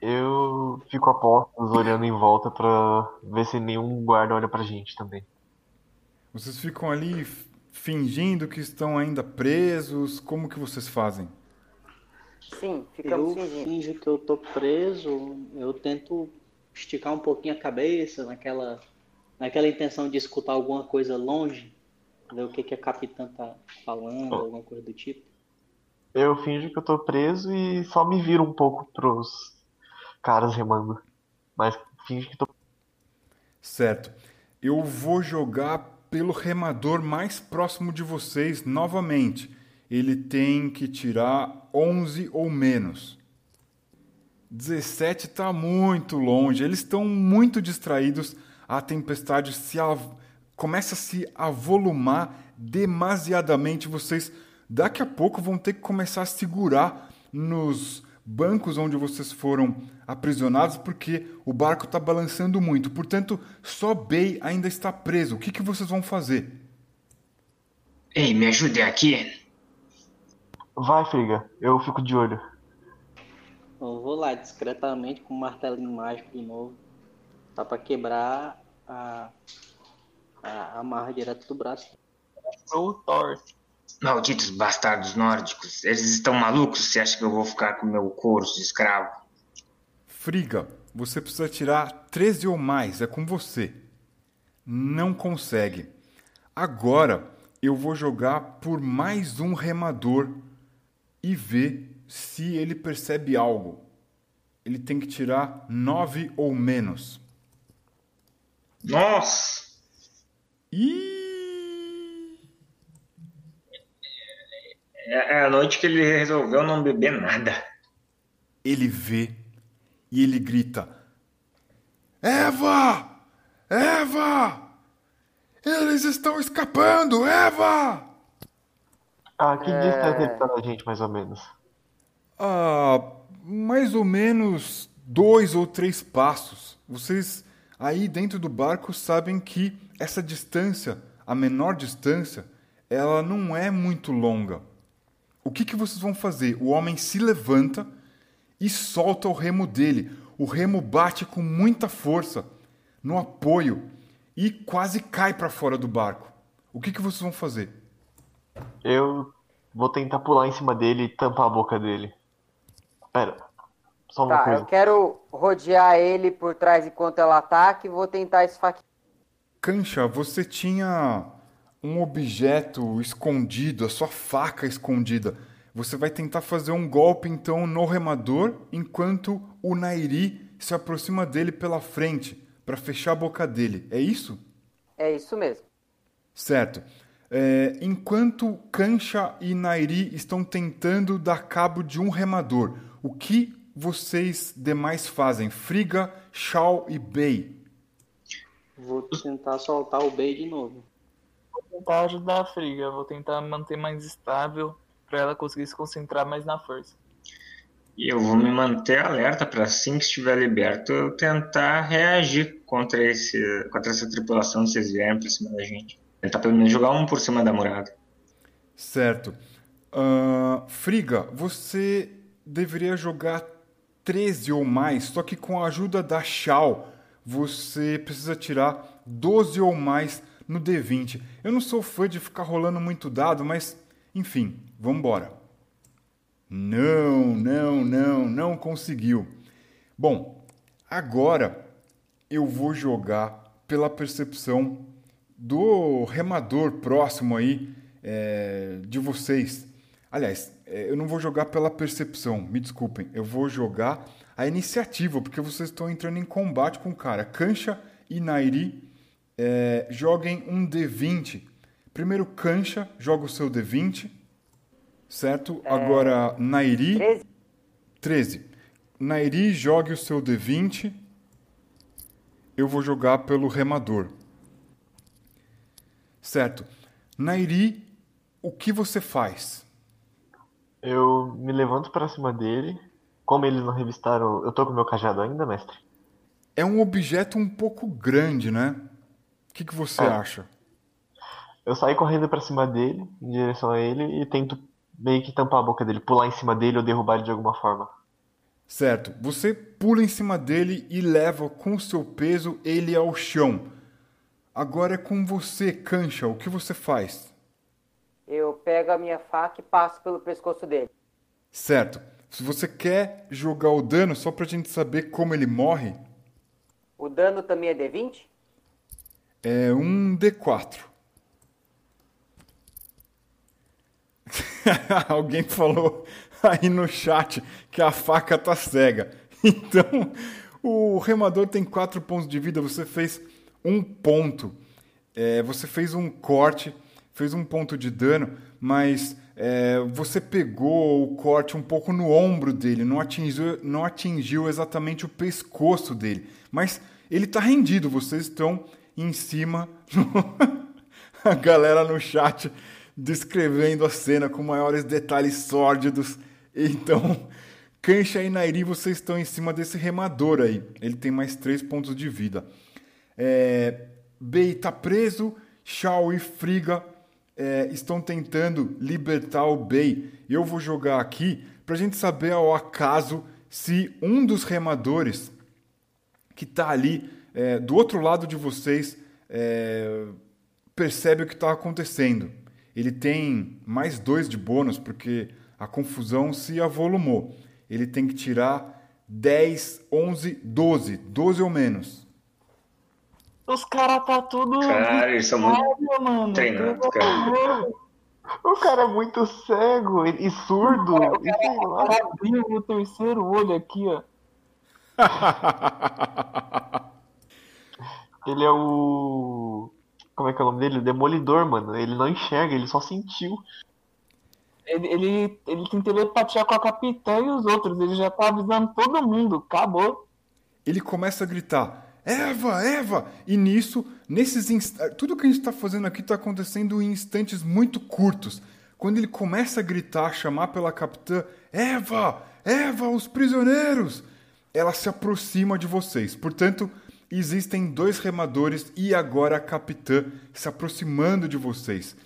Eu fico a postos olhando em volta pra ver se nenhum guarda olha pra gente também. Vocês ficam ali fingindo que estão ainda presos? Como que vocês fazem? Sim, ficamos Eu fingindo. finjo que eu tô preso, eu tento esticar um pouquinho a cabeça naquela, naquela intenção de escutar alguma coisa longe, ver o que, que a capitã tá falando, alguma coisa do tipo. Eu finjo que eu tô preso e só me viro um pouco pros caras remando. Mas finjo que tô. Certo. Eu vou jogar pelo remador mais próximo de vocês novamente. Ele tem que tirar 11 ou menos. 17 está muito longe. Eles estão muito distraídos. A tempestade se av- começa a se avolumar demasiadamente. Vocês daqui a pouco vão ter que começar a segurar nos bancos onde vocês foram aprisionados porque o barco está balançando muito. Portanto, só Bay ainda está preso. O que, que vocês vão fazer? Ei, me ajude aqui. Vai, Friga, eu fico de olho. Eu vou lá discretamente com o martelinho mágico de novo. Tá pra quebrar a, a amarra direto do braço. Sou o Thor. Malditos bastardos nórdicos. Eles estão malucos? Você acha que eu vou ficar com meu couro de escravo? Friga, você precisa tirar 13 ou mais, é com você. Não consegue. Agora eu vou jogar por mais um remador e ver se ele percebe algo. Ele tem que tirar 9 ou menos. Nossa! Ih! É é a noite que ele resolveu não beber nada. Ele vê e ele grita: Eva! Eva! Eles estão escapando! Eva! Ah, que distância ele tá da gente, mais ou menos? Ah, mais ou menos dois ou três passos. Vocês aí dentro do barco sabem que essa distância, a menor distância, ela não é muito longa. O que, que vocês vão fazer? O homem se levanta e solta o remo dele. O remo bate com muita força no apoio e quase cai para fora do barco. O que, que vocês vão fazer? Eu vou tentar pular em cima dele e tampar a boca dele. Pera, só uma Tá, coisa. eu quero rodear ele por trás enquanto ela ataca e vou tentar esfaquear. Cancha, você tinha um objeto escondido, a sua faca escondida. Você vai tentar fazer um golpe então no remador, enquanto o Nairi se aproxima dele pela frente para fechar a boca dele. É isso? É isso mesmo. Certo. É, enquanto Kancha e Nairi estão tentando dar cabo de um remador, o que vocês demais fazem? Friga, Shao e Bei. Vou tentar soltar o Bey de novo. Vou tentar ajudar a Friga. Vou tentar manter mais estável pra ela conseguir se concentrar mais na força. E eu vou me manter alerta para assim que estiver liberto eu tentar reagir contra, esse, contra essa tripulação se eles vierem pra cima da gente. Tentar pelo menos jogar um por cima da murada. Certo. Ah, Friga, você deveria jogar 13 ou mais, só que com a ajuda da Shao, você precisa tirar 12 ou mais no D20. Eu não sou fã de ficar rolando muito dado, mas enfim, vamos embora. Não, não, não, não conseguiu. Bom, agora eu vou jogar pela percepção do remador próximo aí é, de vocês. Aliás, é, eu não vou jogar pela percepção, me desculpem. Eu vou jogar a iniciativa, porque vocês estão entrando em combate com o cara. Kancha e Nairi é, joguem um D20. Primeiro, Kancha joga o seu D20, certo? Agora, Nairi. 13? 13. Nairi, jogue o seu D20. Eu vou jogar pelo remador. Certo. Nairi, o que você faz? Eu me levanto pra cima dele. Como eles não revistaram. Eu tô com meu cajado ainda, mestre? É um objeto um pouco grande, né? O que, que você É. acha? Eu saio correndo pra cima dele, em direção a ele, e tento meio que tampar a boca dele, pular em cima dele ou derrubar ele de alguma forma. Certo. Você pula em cima dele e leva com seu peso ele ao chão. Agora é com você, Cancha. O que você faz? Eu pego a minha faca e passo pelo pescoço dele. Certo. Se você quer jogar o dano só pra gente saber como ele morre, O dano também é D20? é um D4. Alguém falou aí no chat que a faca tá cega. Então, o remador tem 4 pontos de vida, você fez um ponto. É, você fez um corte, fez um ponto de dano, mas é, você pegou o corte um pouco no ombro dele, não atingiu, não atingiu exatamente o pescoço dele. Mas ele tá rendido, vocês estão em cima. a galera no chat descrevendo a cena com maiores detalhes sórdidos. Então, Kancha e Nairi, vocês estão em cima desse remador aí. Ele tem mais 3 pontos de vida. É, Bei tá preso, Shao e Friga é, estão tentando libertar o Bei. Eu vou jogar aqui pra gente saber ao acaso se um dos remadores que tá ali é, do outro lado de vocês é, percebe o que está acontecendo. Ele tem mais dois de bônus porque a confusão se avolumou. Ele tem que tirar 10, 11, 12. 12 ou menos. Os caras tá tudo. Cara, eles são muito mano. treinados, cara. O cara é muito cego e surdo, e sei lá. O abriu o terceiro olho aqui, ó. Ele é o. Como é que é o nome dele? O Demolidor, mano. Ele não enxerga, ele só sentiu. Ele, ele, ele tem telepatia com a capitã e os outros. Ele já tá avisando todo mundo. Acabou. Ele começa a gritar: Eva, Eva! E nisso, nesses inst... tudo que a gente está fazendo aqui está acontecendo em instantes muito curtos. Quando ele começa a gritar, chamar pela capitã: Eva, Eva, os prisioneiros! Ela se aproxima de vocês. Portanto, existem dois remadores e agora a capitã se aproximando de vocês.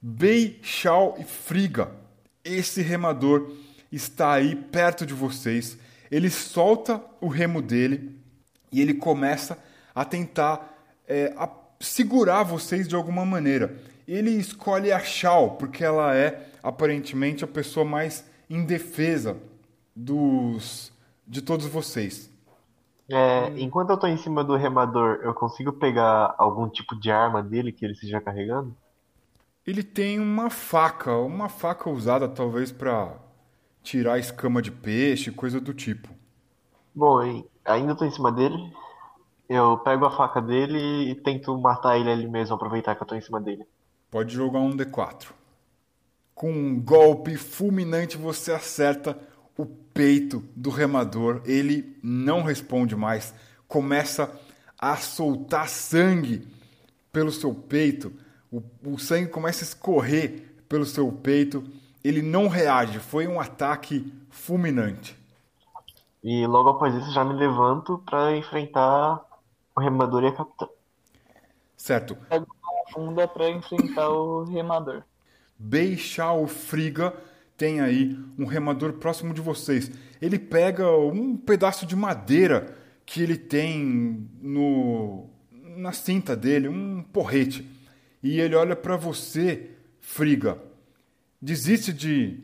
Bei, Shao e Friga. Esse remador está aí perto de vocês. Ele solta o remo dele e ele começa a tentar é, a segurar vocês de alguma maneira. Ele escolhe a Shao porque ela é aparentemente a pessoa mais indefesa dos de todos vocês. É, enquanto eu tô em cima do remador, eu consigo pegar algum tipo de arma dele que ele esteja carregando? Ele tem uma faca, uma faca usada talvez para tirar escama de peixe, coisa do tipo. Bom, ainda tô em cima dele. Eu pego a faca dele e tento matar ele ali mesmo, aproveitar que eu tô em cima dele. Pode jogar um D4. Com um golpe fulminante você acerta o peito do remador. Ele não responde mais. Começa a soltar sangue pelo seu peito. O, o sangue começa a escorrer pelo seu peito. Ele não reage. Foi um ataque fulminante. E logo após isso já me levanto pra enfrentar o remador e a capitã. Certo. Pega uma funda pra enfrentar o remador. Beixal Friga tem aí um remador próximo de vocês. Ele pega um pedaço de madeira que ele tem no na cinta dele, um porrete. E ele olha para você, Friga. Desiste de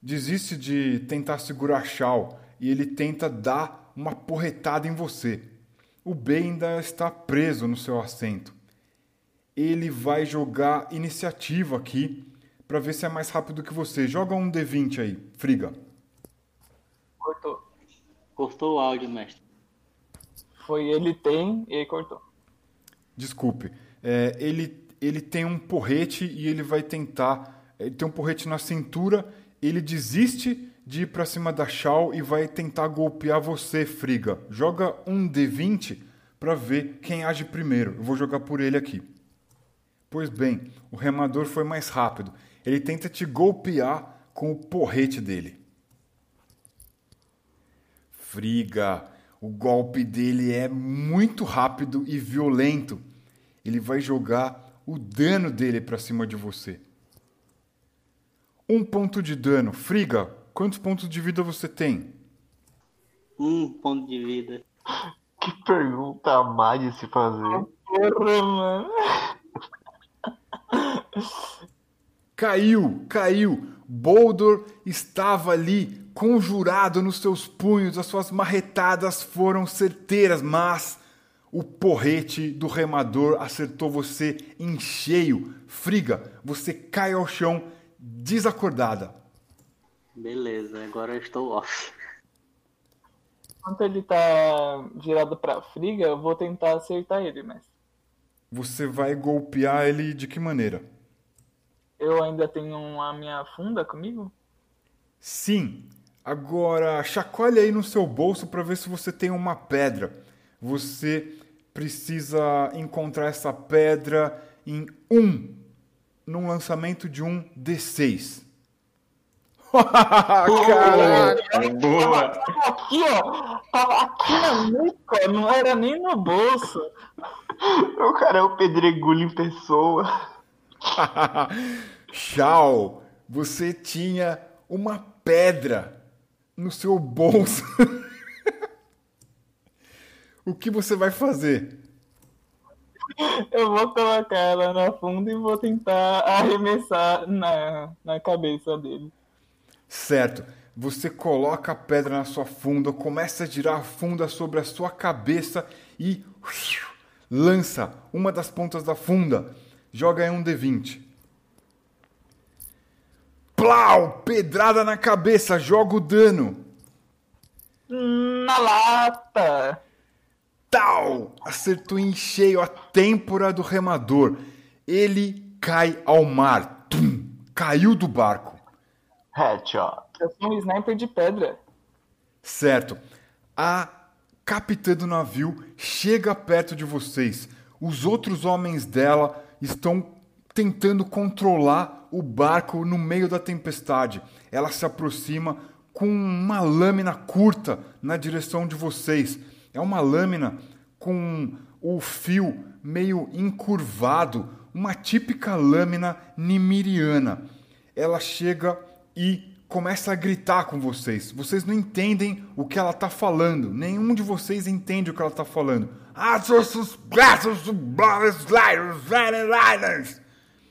desiste de tentar segurar Shao e ele tenta dar uma porretada em você. O Bey ainda está preso no seu assento. Ele vai jogar iniciativa aqui para ver se é mais rápido que você. Joga um D20 aí, Friga. Cortou. Cortou o áudio, mestre. Foi ele tem e aí cortou. Desculpe. É, ele, ele tem um porrete e ele vai tentar. Ele tem um porrete na cintura. Ele desiste de ir para cima da Shao e vai tentar golpear você, Friga. Joga um D20 para ver quem age primeiro. Eu vou jogar por ele aqui. Pois bem, o remador foi mais rápido. Ele tenta te golpear com o porrete dele. Friga, o golpe dele é muito rápido e violento. Ele vai jogar o dano dele para cima de você. Um ponto de dano. Friga, quantos pontos de vida você tem? Um ponto de vida. Que pergunta má de se fazer. Porra, mano. Caiu, caiu. Boldor estava ali, conjurado nos seus punhos, as suas marretadas foram certeiras, mas o porrete do remador acertou você em cheio. Friga, você cai ao chão desacordada. Beleza, agora eu estou off. Enquanto ele tá virado pra friga, eu vou tentar acertar ele, mas Você vai golpear ele de que maneira? eu ainda tenho a minha funda comigo? Sim. Agora, chacoalhe aí no seu bolso para ver se você tem uma pedra. Você precisa encontrar essa pedra em um, num lançamento de um D6. Caraca! Boa! Aqui, ó. Tava aqui na nuca, não era nem no bolso. O cara é o pedregulho em pessoa. Tchau! Você tinha uma pedra no seu bolso. o que você vai fazer? Eu vou colocar ela na funda e vou tentar arremessar na, na cabeça dele. Certo. Você coloca a pedra na sua funda, começa a girar a funda sobre a sua cabeça e lança uma das pontas da funda. Joga aí um D20. Plau! Pedrada na cabeça, joga o dano. Na lata! Tal! Acertou em cheio a têmpora do remador. Ele cai ao mar. Tum! Caiu do barco. Headshot. Eu sou um sniper de pedra. Certo. A capitã do navio chega perto de vocês. Os outros homens dela estão tentando controlar o barco no meio da tempestade. Ela se aproxima com uma lâmina curta na direção de vocês. É uma lâmina com o fio meio encurvado, uma típica lâmina nimiriana. Ela chega e começa a gritar com vocês. Vocês não entendem o que ela está falando. Nenhum de vocês entende o que ela está falando.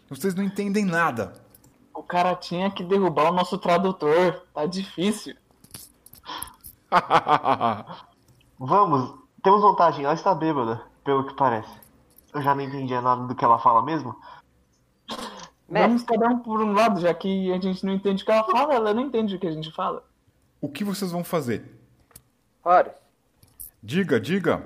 Vocês não entendem nada. O cara tinha que derrubar o nosso tradutor. Tá difícil. Vamos, temos vantagem. Ela está bêbada, pelo que parece. Eu já não entendia nada do que ela fala mesmo. Vamos cada um por um lado, já que a gente não entende o que ela fala, ela não entende o que a gente fala. O que vocês vão fazer? Horus, Diga, diga.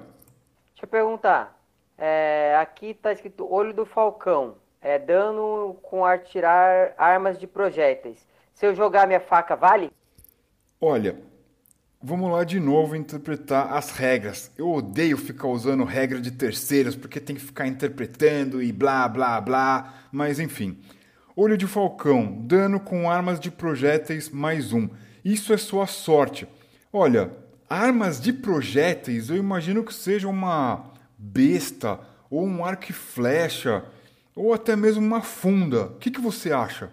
deixa eu perguntar. É, aqui tá escrito Olho do Falcão. É dano com atirar armas de projéteis. Se eu jogar minha faca, vale? Olha, vamos lá de novo interpretar as regras. Eu odeio ficar usando regra de terceiros porque tem que ficar interpretando e blá blá blá. Mas enfim. Olho de falcão, dano com armas de projéteis mais um. Isso é sua sorte. Olha, armas de projéteis eu imagino que seja uma besta ou um arco e flecha ou até mesmo uma funda. O que, que você acha?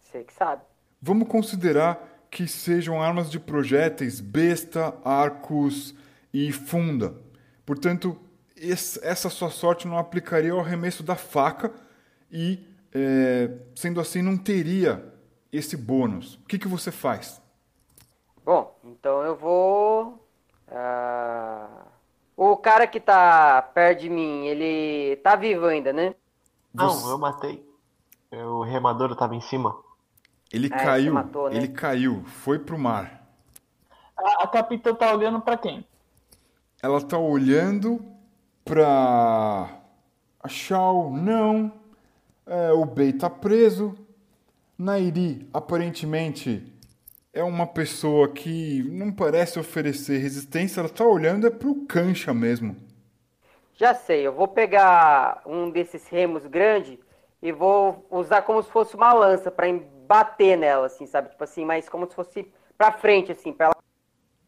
Você que sabe. Vamos considerar que sejam armas de projéteis, besta, arcos e funda. Portanto, es- essa sua sorte não aplicaria ao arremesso da faca e, é, sendo assim, não teria esse bônus. O que, que você faz? Bom, então eu vou. ah, O cara que tá perto de mim, ele tá vivo ainda, né? Não, Você- eu matei. O remador tava em cima. Ele É, caiu, matou, né? ele caiu, foi pro mar. A, a capitã tá olhando pra quem? Ela tá olhando pra. A Shao, não. É, o Bey tá preso. Nairi, aparentemente, é uma pessoa que não parece oferecer resistência. Ela tá olhando é pro cancha mesmo. Já sei, eu vou pegar um desses remos grande e vou usar como se fosse uma lança para bater nela, assim, sabe? Tipo assim, mas como se fosse pra frente, assim, pra ela.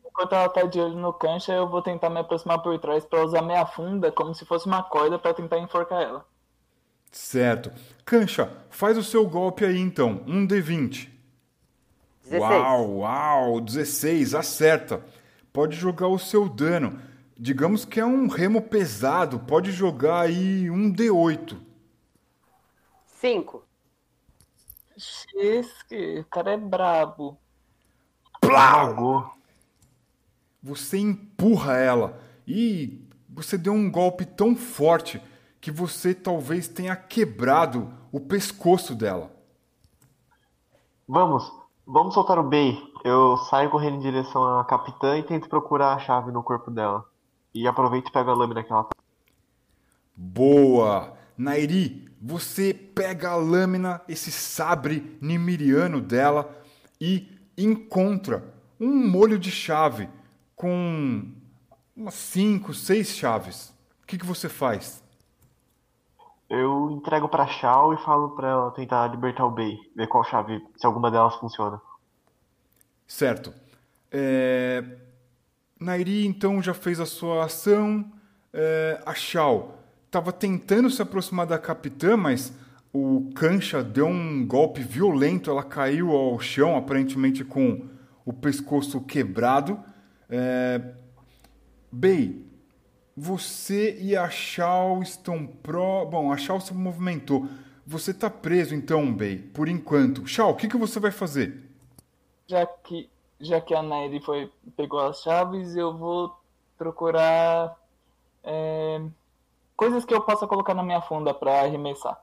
Enquanto ela tá de olho no cancha, eu vou tentar me aproximar por trás para usar minha funda como se fosse uma corda para tentar enforcar ela. Certo. Cancha, faz o seu golpe aí então. Um D20. 16. Uau, uau, 16, acerta. Pode jogar o seu dano. Digamos que é um remo pesado, pode jogar aí um D8. 5. Xesque, o cara é brabo. Plau! Pagou. Você empurra ela e você deu um golpe tão forte que você talvez tenha quebrado o pescoço dela. Vamos, vamos soltar o Bey. Eu saio correndo em direção à capitã e tento procurar a chave no corpo dela. E aproveito e pego a lâmina que ela tá. Boa! Nairi, você pega a lâmina, esse sabre nimiriano dela e encontra um molho de chave com umas 5, 6 chaves. O que, que você faz? Eu entrego pra Shao e falo pra ela tentar libertar o Bey. Ver qual chave, se alguma delas funciona. Certo. É... Nairi então já fez a sua ação. É... A Shao estava tentando se aproximar da capitã, mas o Kancha deu um golpe violento. Ela caiu ao chão, aparentemente com o pescoço quebrado. É... Bey, você e a Shao estão pró. Bom, a Shao se movimentou. Você tá preso então, Bey, por enquanto. Shao, o que, que você vai fazer? Já que, já que a Nairi foi, pegou as chaves, eu vou procurar é, coisas que eu possa colocar na minha funda para arremessar.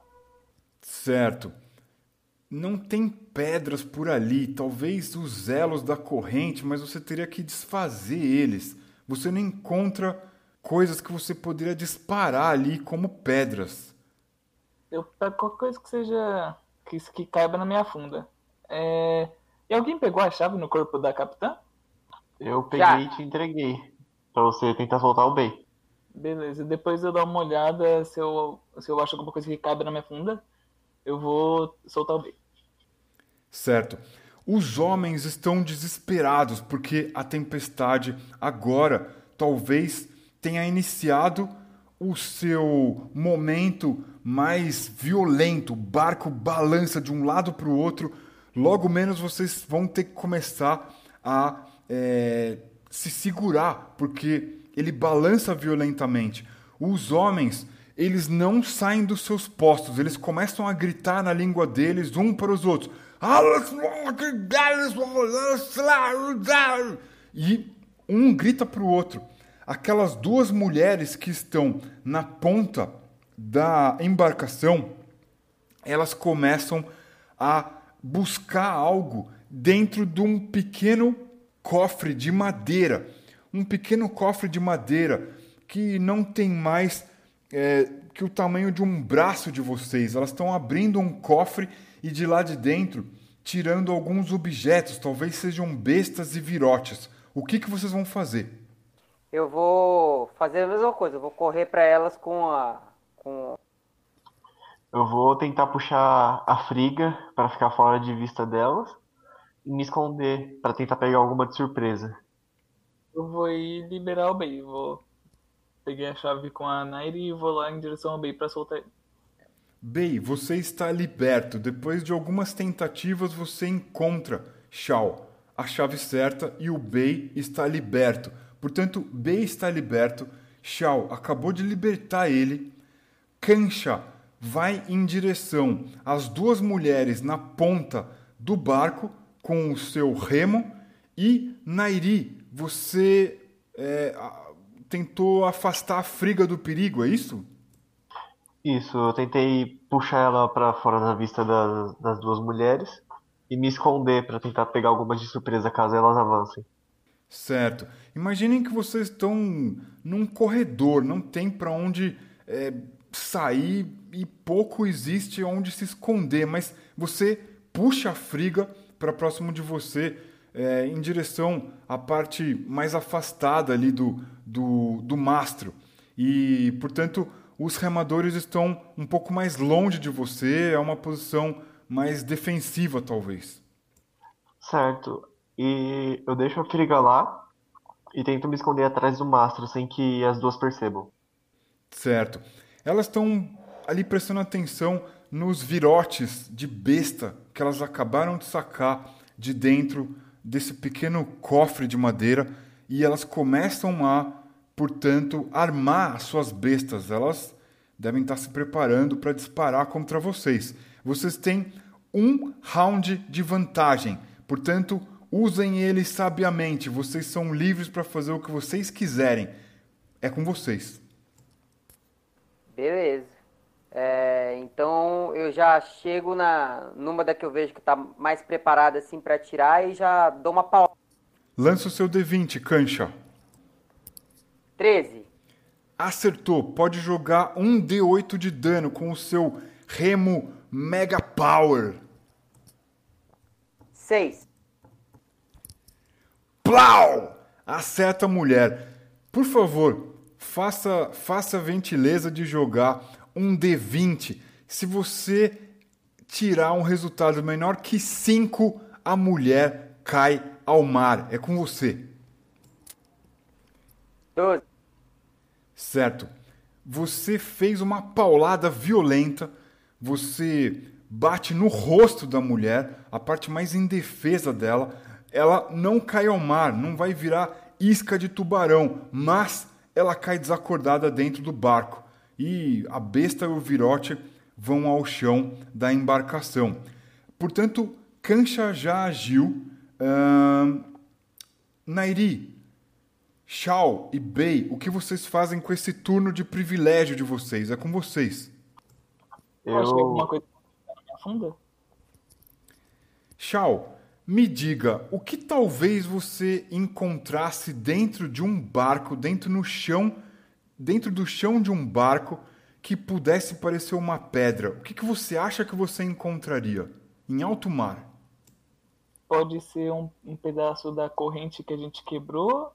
Certo. Não tem pedras por ali, talvez os elos da corrente, mas você teria que desfazer eles. Você não encontra coisas que você poderia disparar ali como pedras. Eu pego qualquer coisa que seja. que, que caiba na minha funda. É, E alguém pegou a chave no corpo da capitã? Eu peguei e te entreguei. Pra você tentar soltar o Bey. Beleza, depois eu dou uma olhada se eu, se eu acho alguma coisa que cabe na minha funda, eu vou soltar o B. Certo. Os homens estão desesperados porque a tempestade agora talvez tenha iniciado o seu momento mais violento. O barco balança de um lado para o outro. Logo menos vocês vão ter que começar a é, se segurar, porque ele balança violentamente. Os homens, eles não saem dos seus postos, eles começam a gritar na língua deles, um para os outros. E um grita para o outro. Aquelas duas mulheres que estão na ponta da embarcação, elas começam a buscar algo dentro de um pequeno cofre de madeira. Um pequeno cofre de madeira que não tem mais é, que o tamanho de um braço de vocês. Elas estão abrindo um cofre e de lá de dentro tirando alguns objetos, talvez sejam bestas e virotes. O que, que vocês vão fazer? Eu vou fazer a mesma coisa, eu vou correr para elas com a. Com... Eu vou tentar puxar a friga para ficar fora de vista delas e me esconder para tentar pegar alguma de surpresa. Eu vou ir liberar o Bey. Vou... Peguei a chave com a Nairi e vou lá em direção ao Bey pra soltar ele. Bey, você está liberto. Depois de algumas tentativas, você encontra Shao, a chave certa, e o Bey está liberto. Portanto, Bey está liberto. Shao acabou de libertar ele. Kancha vai em direção às duas mulheres na ponta do barco com o seu remo. E Nairi, você é, tentou afastar a friga do perigo, é isso? Isso, eu tentei puxar ela para fora da vista das, das duas mulheres e me esconder para tentar pegar algumas de surpresa caso elas avancem. Certo. Imaginem que vocês estão num corredor, não tem para onde é, sair e pouco existe onde se esconder, mas você puxa a friga para próximo de você, é, em direção à parte mais afastada ali do, do, do mastro. E, portanto, os remadores estão um pouco mais longe de você, é uma posição mais defensiva, talvez. Certo. E eu deixo a Friga lá e tento me esconder atrás do mastro sem que as duas percebam. Certo. Elas estão ali prestando atenção nos virotes de besta que elas acabaram de sacar de dentro desse pequeno cofre de madeira e elas começam a, portanto, armar as suas bestas. Elas devem estar se preparando para disparar contra vocês. Vocês têm um round de vantagem, portanto, usem ele sabiamente. Vocês são livres para fazer o que vocês quiserem. É com vocês. Beleza. É, então eu já chego na numa da que eu vejo que está mais preparada assim para atirar e já dou uma pau. Lança o seu D20, cancha. 13. Acertou. Pode jogar um D8 de dano com o seu remo Mega Power. 6. Plau! Acerta a mulher. Por favor, faça, faça a gentileza de jogar um D20. Se você tirar um resultado menor que 5, a mulher cai ao mar. É com você. 12. Certo. Você fez uma paulada violenta. Você bate no rosto da mulher, a parte mais indefesa dela. Ela não cai ao mar, não vai virar isca de tubarão, mas ela cai desacordada dentro do barco e a besta e o virote vão ao chão da embarcação. Portanto, Kancha já agiu. Uh, Nairi, Shao e Bei, o que vocês fazem com esse turno de privilégio de vocês? É com vocês. Eu acho que alguma coisa na minha funda. Shao, me diga, o que talvez você encontrasse dentro de um barco, dentro no chão, dentro do chão de um barco que pudesse parecer uma pedra? O que, que você acha que você encontraria em alto mar? Pode ser um, um pedaço da corrente que a gente quebrou,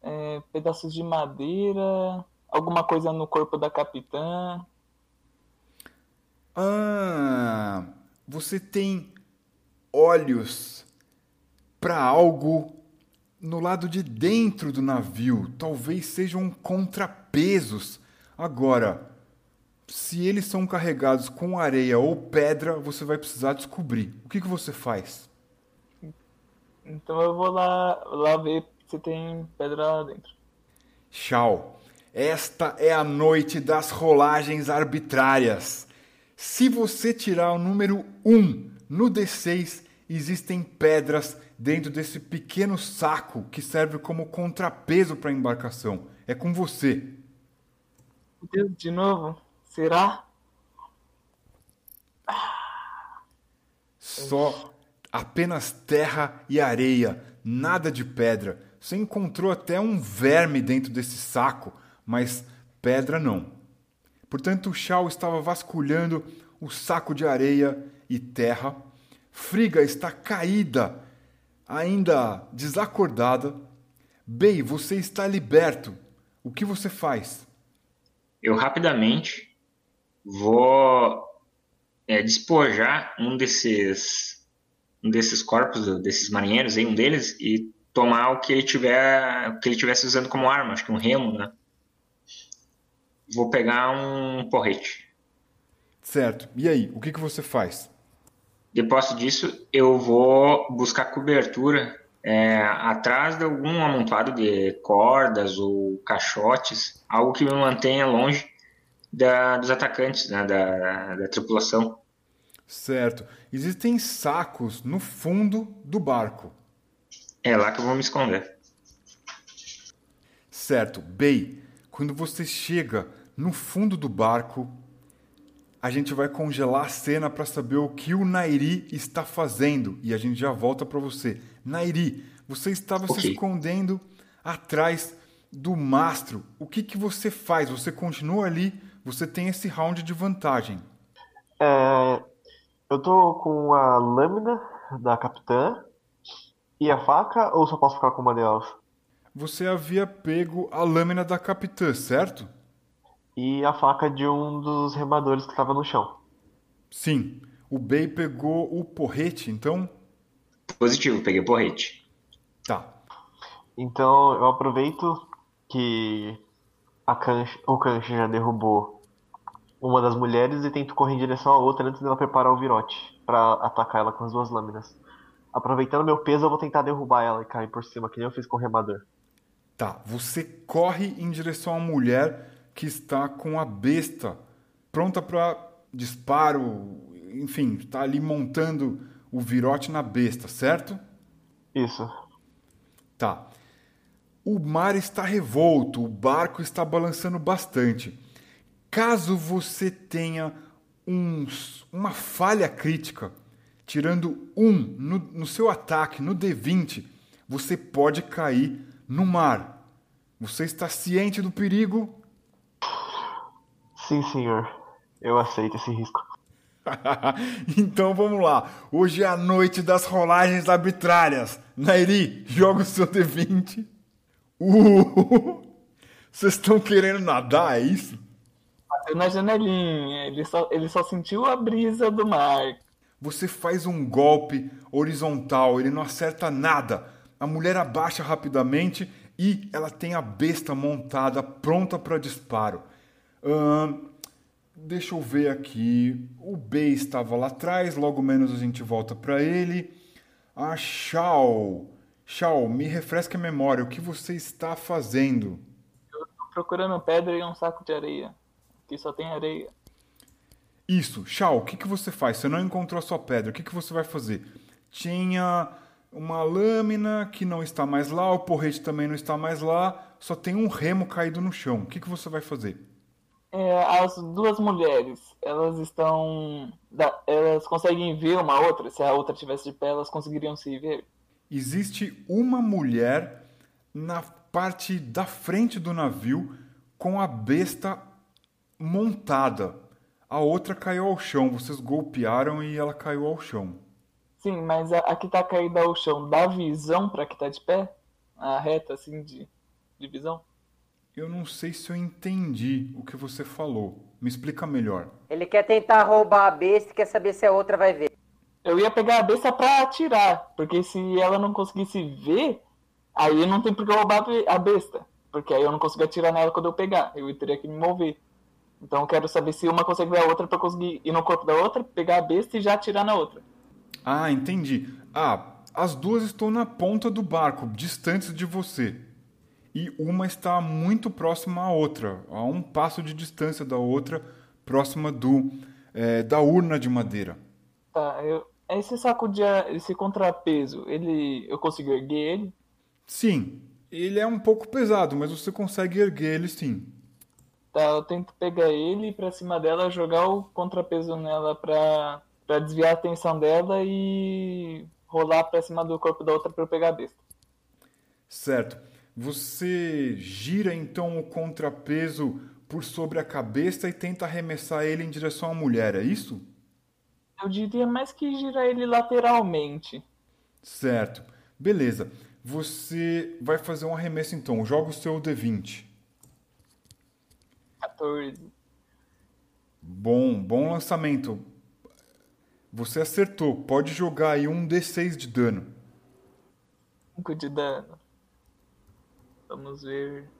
é, pedaços de madeira, alguma coisa no corpo da capitã. Ah, você tem olhos para algo no lado de dentro do navio. Talvez sejam contrapesos. Agora, se eles são carregados com areia ou pedra, você vai precisar descobrir. O que, que você faz? Então eu vou lá, lá ver se tem pedra lá dentro. Tchau. Esta é a noite das rolagens arbitrárias. Se você tirar o número 1 no D6 existem pedras dentro desse pequeno saco que serve como contrapeso para a embarcação. É com você. Deus, de novo? Será? Só apenas terra e areia, nada de pedra. Você encontrou até um verme dentro desse saco, mas pedra não. Portanto, o Shao estava vasculhando o saco de areia e terra. Friga está caída, ainda desacordada. Bey, você está liberto. O que você faz? Eu rapidamente vou é, despojar um desses um desses corpos, desses marinheiros, um deles, e tomar o que ele tiver, o que ele tivesse usando como arma, acho que um remo, né? Vou pegar um porrete. Certo. E aí, o que, que você faz? Depois disso, eu vou buscar cobertura é, atrás de algum amontoado de cordas ou caixotes, algo que me mantenha longe da, dos atacantes, né, da, da tripulação. Certo. Existem sacos no fundo do barco. É lá que eu vou me esconder. Certo. Bey, quando você chega no fundo do barco, a gente vai congelar a cena para saber o que o Nairi está fazendo e a gente já volta para você. Nairi, você estava okay. se escondendo atrás do mastro. O que, que você faz? Você continua ali? Você tem esse round de vantagem. É, eu tô com a lâmina da capitã e a faca ou só posso ficar com uma delas? Você havia pego a lâmina da capitã, certo? E a faca de um dos remadores que estava no chão. Sim. O Bey pegou o porrete, então? Positivo, peguei o porrete. Tá. Então eu aproveito que a cancha, o cancha já derrubou uma das mulheres e tento correr em direção à outra antes dela preparar o virote para atacar ela com as duas lâminas. Aproveitando meu peso, eu vou tentar derrubar ela e cair por cima, que nem eu fiz com o remador. Tá. Você corre em direção à mulher que está com a besta pronta para disparo, enfim, está ali montando o virote na besta, certo? Isso. Tá. O mar está revolto, o barco está balançando bastante. Caso você tenha uns, uma falha crítica, tirando um no, no seu ataque, no D20, você pode cair no mar. Você está ciente do perigo? Sim, senhor. Eu aceito esse risco. então vamos lá. Hoje é a noite das rolagens arbitrárias. Nairi, joga o seu D20. Uh! Vocês estão querendo nadar, é isso? Bateu na janelinha. Ele só, ele só sentiu a brisa do mar. Você faz um golpe horizontal, ele não acerta nada. A mulher abaixa rapidamente e ela tem a besta montada, pronta para disparo. Deixa eu ver aqui. O B estava lá atrás, logo menos a gente volta para ele. A Shao. Shao, me refresca a memória. O que você está fazendo? Eu tô procurando pedra e um saco de areia. Aqui só tem areia. Isso, Shao, o que, que você faz? Você não encontrou a sua pedra, o que, que você vai fazer? Tinha uma lâmina que não está mais lá, o porrete também não está mais lá, só tem um remo caído no chão. O que, que você vai fazer? É, as duas mulheres, elas estão. Elas conseguem ver uma outra? Se a outra estivesse de pé, elas conseguiriam se ver? Existe uma mulher na parte da frente do navio com a besta montada. A outra caiu ao chão. Vocês golpearam e ela caiu ao chão. Sim, mas a, a que tá caída ao chão dá visão pra que tá de pé? A reta, assim, de, de visão? Eu não sei se eu entendi o que você falou. Me explica melhor. Ele quer tentar roubar a besta e quer saber se a outra vai ver. Eu ia pegar a besta pra atirar, porque se ela não conseguisse ver, aí não tem por que roubar a be- a besta. Porque aí eu não consigo atirar nela quando eu pegar, eu teria que me mover. Então eu quero saber se uma consegue ver a outra pra eu conseguir ir no corpo da outra, pegar a besta e já atirar na outra. Ah, entendi. Ah, as duas estão na ponta do barco, distantes de você. E uma está muito próxima à outra, a um passo de distância da outra, próxima do eh, da urna de madeira. Tá, eu. Esse saco de. esse contrapeso, ele. Eu consigo erguer ele? Sim, ele é um pouco pesado, mas você consegue erguer ele sim. Tá, eu tento pegar ele e ir pra cima dela, jogar o contrapeso nela pra, pra desviar a atenção dela e rolar pra cima do corpo da outra pra eu pegar a besta. Certo. Você gira então o contrapeso por sobre a cabeça e tenta arremessar ele em direção à mulher, é isso? Eu diria mais que girar ele lateralmente. Certo. Beleza. Você vai fazer um arremesso então. Joga o seu D20. 14. Bom, bom lançamento. Você acertou. Pode jogar aí um D6 de dano. 5 de dano. Vamos ver.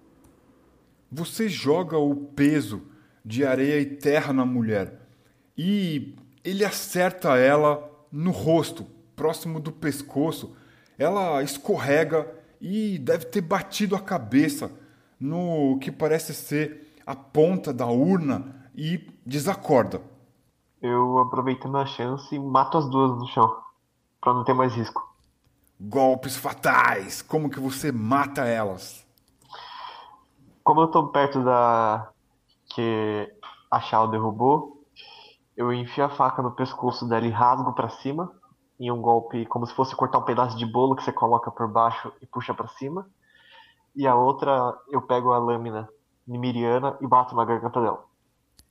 Você joga o peso de areia e terra na mulher e ele acerta ela no rosto, próximo do pescoço. Ela escorrega e deve ter batido a cabeça no que parece ser a ponta da urna e desacorda. Eu, aproveitando a chance, mato as duas no chão. Pra não ter mais risco. Golpes fatais! Como que você mata elas? Como eu tô perto da. que a Shao derrubou, eu enfio a faca no pescoço dela e rasgo pra cima. Em um golpe como se fosse cortar um pedaço de bolo que você coloca por baixo e puxa pra cima. E a outra, eu pego a lâmina nimiriana e bato na garganta dela.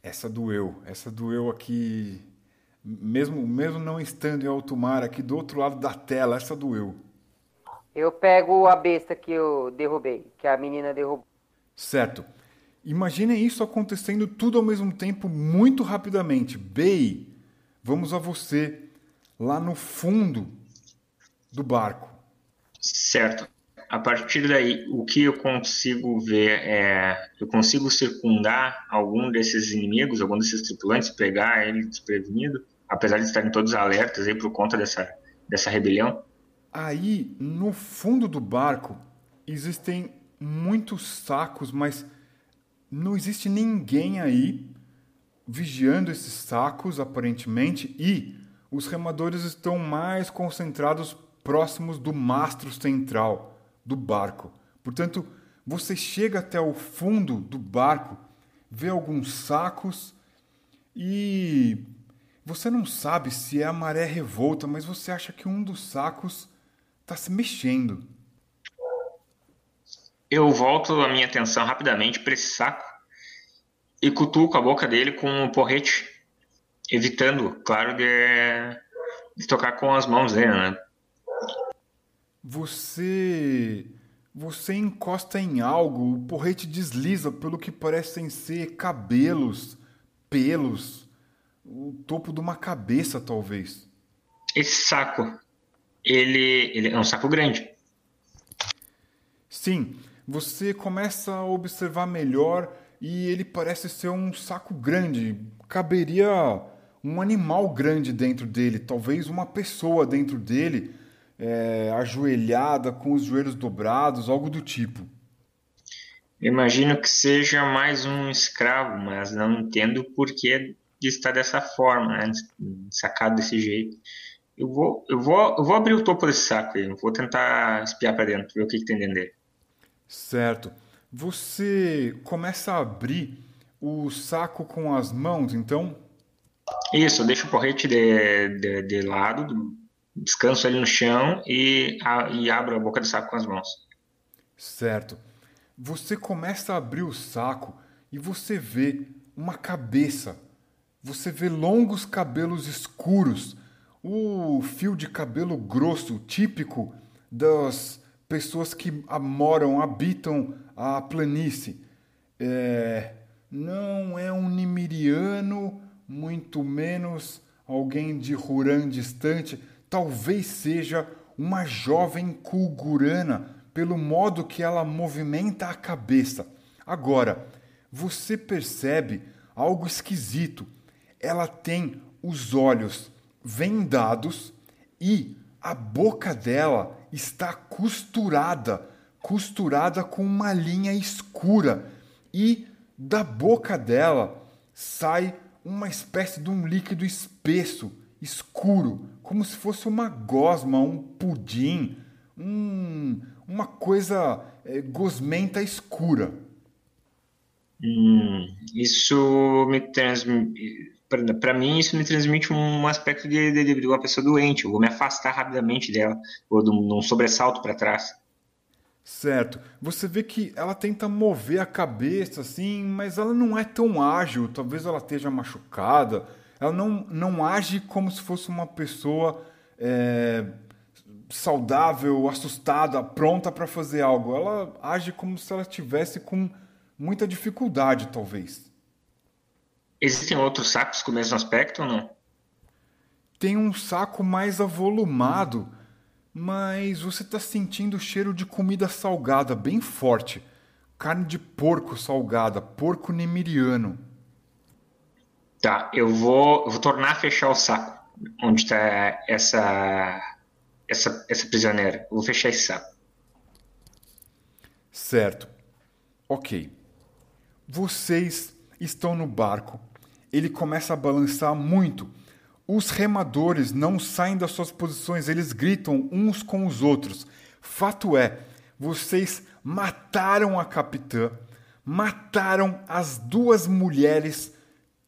Essa doeu, essa doeu aqui, mesmo, mesmo não estando em alto mar, aqui do outro lado da tela, essa doeu. Eu pego a besta que eu derrubei, que a menina derrubou. Certo. Imaginem isso acontecendo tudo ao mesmo tempo, muito rapidamente. Bay, vamos a você lá no fundo do barco. Certo. A partir daí, o que eu consigo ver é. Eu consigo circundar algum desses inimigos, algum desses tripulantes, pegar ele desprevenido, apesar de estarem todos alertas aí por conta dessa, dessa rebelião? Aí, no fundo do barco, existem muitos sacos, mas não existe ninguém aí vigiando esses sacos, aparentemente, e os remadores estão mais concentrados próximos do mastro central do barco. Portanto, você chega até o fundo do barco, vê alguns sacos e você não sabe se é a maré revolta, mas você acha que um dos sacos está se mexendo. Eu volto a minha atenção rapidamente para esse saco e cutuco a boca dele com um porrete, evitando, claro, de, de tocar com as mãos dele, né? Você. Você encosta em algo, o porrete desliza pelo que parecem ser cabelos, pelos, o topo de uma cabeça, talvez. Esse saco, ele, ele é um saco grande. Sim, você começa a observar melhor e ele parece ser um saco grande. Caberia um animal grande dentro dele, talvez uma pessoa dentro dele, é, ajoelhada, com os joelhos dobrados, algo do tipo. Imagino que seja mais um escravo, mas não entendo por que está dessa forma, né? sacado desse jeito. Eu vou, eu vou, eu vou abrir o topo desse saco aí, vou tentar espiar para dentro, ver o que, que tem dentro dele. Certo. Você começa a abrir o saco com as mãos, então? Isso, eu deixo o porrete de, de, de lado, descanso ali no chão e, a, e abro a boca do saco com as mãos. Certo. Você começa a abrir o saco e você vê uma cabeça. Você vê longos cabelos escuros, o fio de cabelo grosso típico das pessoas que moram, habitam a planície. É, não é um nimiriano, muito menos alguém de Huran distante. Talvez seja uma jovem kulgurana, pelo modo que ela movimenta a cabeça. Agora, você percebe algo esquisito. Ela tem os olhos vendados e a boca dela está costurada, costurada com uma linha escura, e da boca dela sai uma espécie de um líquido espesso, escuro, como se fosse uma gosma, um pudim, um, uma coisa é, gosmenta escura. Hum, isso me transmite para mim isso me transmite um aspecto de, de, de, uma pessoa doente. Eu vou me afastar rapidamente dela, ou de um, sobressalto para trás. Certo. Você vê que ela tenta mover a cabeça assim, mas ela não é tão ágil. Talvez ela esteja machucada. Ela não, não age como se fosse uma pessoa é, saudável, assustada, pronta para fazer algo. Ela age como se ela estivesse com muita dificuldade, talvez. Existem outros sacos com o mesmo aspecto ou não? Tem um saco mais avolumado, mas você está sentindo o cheiro de comida salgada bem forte. Carne de porco salgada, porco nemiriano. Tá, eu vou, eu vou tornar a fechar o saco onde está essa, essa, essa prisioneira. Eu vou fechar esse saco. Certo. Ok. Vocês estão no barco ele começa a balançar muito. Os remadores não saem das suas posições, eles gritam uns com os outros. Fato é, vocês mataram a capitã, mataram as duas mulheres,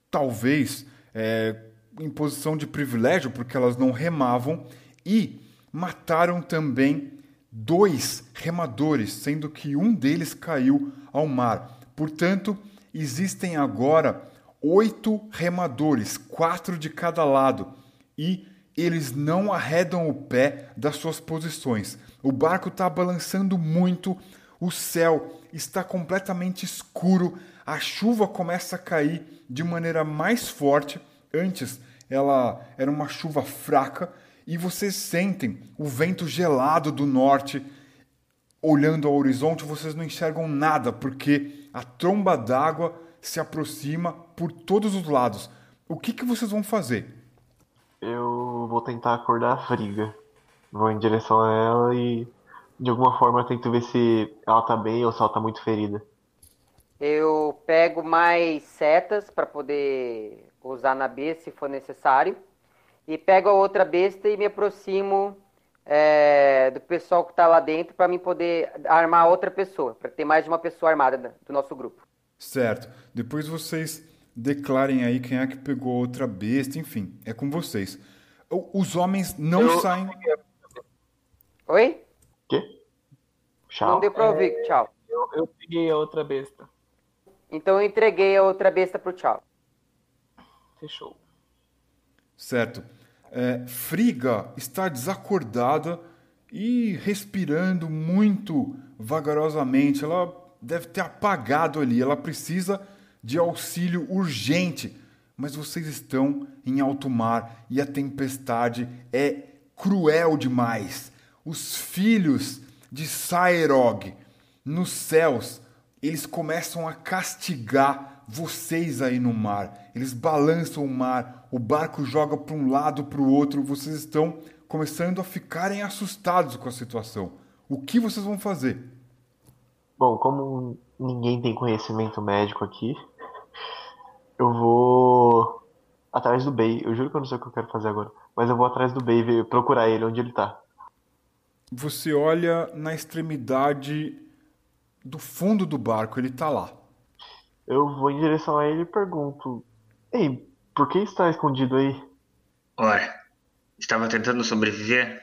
talvez é, em posição de privilégio, porque elas não remavam, e mataram também dois remadores, sendo que um deles caiu ao mar. Portanto, existem agora oito remadores, quatro de cada lado, e eles não arredam o pé das suas posições. O barco está balançando muito, o céu está completamente escuro, a chuva começa a cair de maneira mais forte. Antes ela era uma chuva fraca e vocês sentem o vento gelado do norte. Olhando ao horizonte, vocês não enxergam nada porque a tromba d'água se aproxima por todos os lados. O que, que vocês vão fazer? Eu vou tentar acordar a Friga. Vou em direção a ela e de alguma forma tento ver se ela tá bem ou se ela tá muito ferida. Eu pego mais setas para poder usar na besta se for necessário. E pego a outra besta e me aproximo é, do pessoal que tá lá dentro para mim poder armar outra pessoa, para ter mais de uma pessoa armada do nosso grupo. Certo. Depois vocês declarem aí quem é que pegou outra besta, enfim, é com vocês. Os homens não Eu- saem. Oi? Quê? Não Tchau. deu pra ouvir, tchau. Eu, eu peguei a outra besta. Então eu entreguei a outra besta pro tchau. Fechou. Certo. É, Friga está desacordada e respirando muito vagarosamente. Ela deve ter apagado ali. Ela precisa de auxílio urgente. Mas vocês estão em alto mar e a tempestade é cruel demais. Os filhos de Saerog nos céus, eles começam a castigar vocês aí no mar. Eles balançam o mar, o barco joga para um lado para o outro. Vocês estão começando a ficarem assustados com a situação. O que vocês vão fazer? Bom, como ninguém tem conhecimento médico aqui, eu vou atrás do Bey. Eu juro que eu não sei o que eu quero fazer agora. Mas eu vou atrás do Bey e ver- procurar ele onde ele tá. Você olha na extremidade do fundo do barco, ele está lá. Eu vou em direção a ele e pergunto: Ei, por que está escondido aí? Ora, estava tentando sobreviver?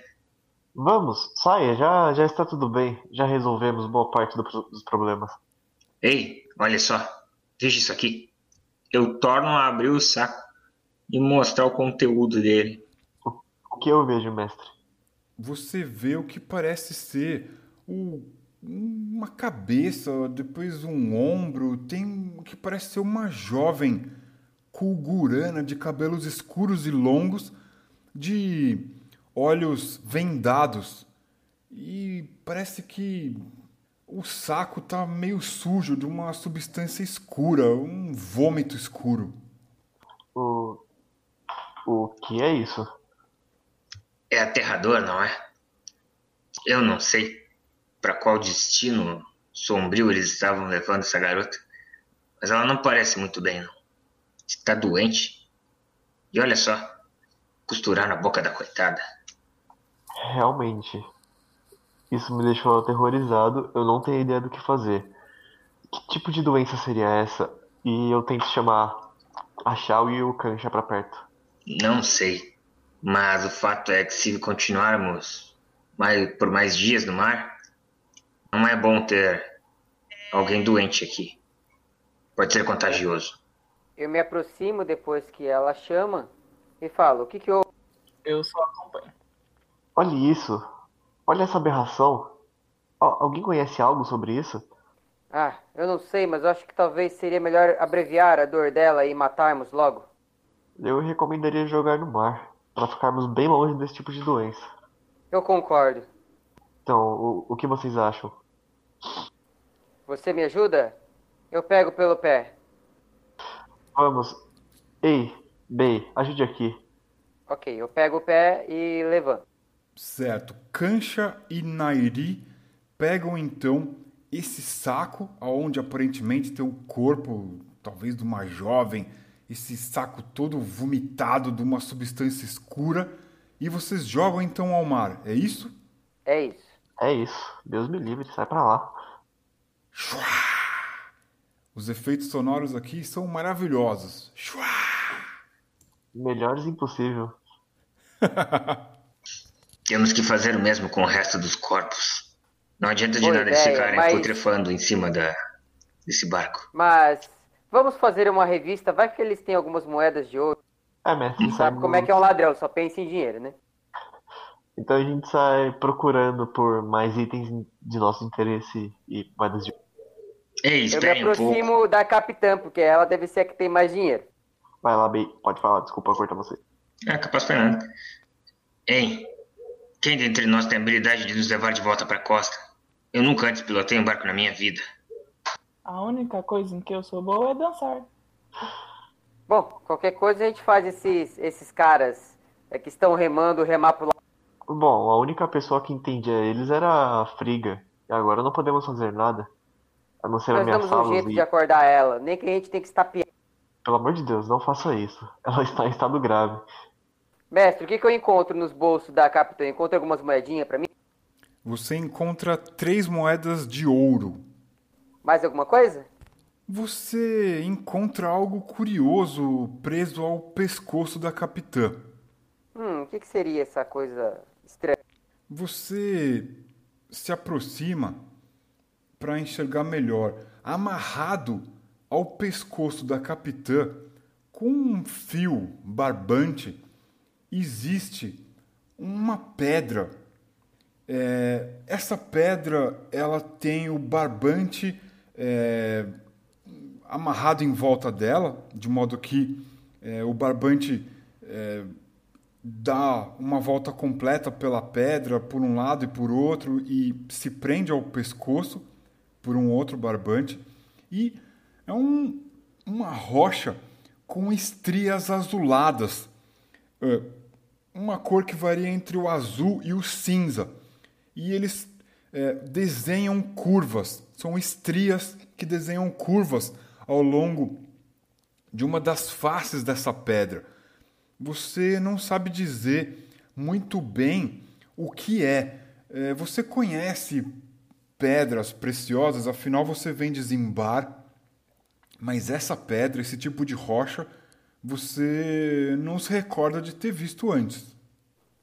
Vamos, saia, já, já está tudo bem. Já resolvemos boa parte do dos problemas. Ei, olha só. Veja isso aqui. Eu torno a abrir o saco e mostrar o conteúdo dele. O que eu vejo, mestre? Você vê o que parece ser o- uma cabeça, depois um ombro, tem o que parece ser uma jovem kulgurana de cabelos escuros e longos, de olhos vendados. E parece que o saco tá meio sujo de uma substância escura, um vômito escuro. O. O que é isso? É aterrador, não é? Eu não sei para qual destino sombrio eles estavam levando essa garota, mas ela não parece muito bem, não. Está doente. E olha só, costurar na boca da coitada. Realmente. Isso me deixou aterrorizado. Eu não tenho ideia do que fazer. Que tipo de doença seria essa? E eu tento chamar a Shao e o Kancha pra perto. Não sei, mas o fato é que se continuarmos mais, por mais dias no mar, não é bom ter alguém doente aqui. Pode ser contagioso. Eu me aproximo depois que ela chama e falo: O que que houve? Eu só acompanho. Olha isso. Olha essa aberração. Al- alguém conhece algo sobre isso? Ah, eu não sei, mas eu acho que talvez seria melhor abreviar a dor dela e matarmos logo. Eu recomendaria jogar no mar, para ficarmos bem longe desse tipo de doença. Eu concordo. Então, o, o que vocês acham? Você me ajuda? Eu pego pelo pé. Vamos. Ei, Bey, ajude aqui. Ok, eu pego o pé e levanto. Certo. Kancha e Nairi pegam então esse saco, aonde aparentemente tem o corpo, talvez de uma jovem, esse saco todo vomitado de uma substância escura, e vocês jogam então ao mar. É isso? É isso. É isso. Deus me livre, sai pra lá. Shua! Os efeitos sonoros aqui são maravilhosos. Shua! Melhores impossível. Temos que fazer o mesmo com o resto dos corpos. Não adianta de Boa nada eles ideia, ficarem mas- putrefando em cima da, desse barco. Mas vamos fazer uma revista. Vai que eles têm algumas moedas de ouro. É, mestre, Sabe sabe como é que é um ladrão? Só pensa em dinheiro, né? Então a gente sai procurando por mais itens de nosso interesse e moedas de. Ei, Eu me um aproximo pouco. da capitã, porque ela deve ser a que tem mais dinheiro. Vai lá, Bey. Pode falar, desculpa cortar você. É, capaz foi nada. Ei, quem dentre nós tem a habilidade de nos levar de volta para a costa? Eu nunca antes pilotei um barco na minha vida. A única coisa em que eu sou boa é dançar. Bom, qualquer coisa a gente faz esses, esses caras é, que estão remando, remar pro lado. Bom, a única pessoa que entendia eles era a Friga. E agora não podemos fazer nada. A não ser Nós damos um ameaçá-los jeito e... de acordar ela. Nem que a gente tem que estapear. Pelo amor de Deus, não faça isso. Ela está em estado grave. Mestre, o que, que eu encontro nos bolsos da capitã? Encontro algumas moedinhas pra mim? Você encontra três moedas de ouro. Mais alguma coisa? Você encontra algo curioso preso ao pescoço da capitã. Hum, o que, que seria essa coisa estranha? Você se aproxima para enxergar melhor. Amarrado ao pescoço da capitã com um fio barbante existe uma pedra. É, essa pedra ela tem o barbante é, amarrado em volta dela, de modo que é, o barbante é, dá uma volta completa pela pedra por um lado e por outro e se prende ao pescoço por um outro barbante e é um, uma rocha com estrias azuladas, é, uma cor que varia entre o azul e o cinza. E eles é, desenham curvas, são estrias que desenham curvas ao longo de uma das faces dessa pedra. Você não sabe dizer muito bem o que é. É, Você conhece pedras preciosas, afinal você vem de Zimbar, mas essa pedra, esse tipo de rocha, você não se recorda de ter visto antes.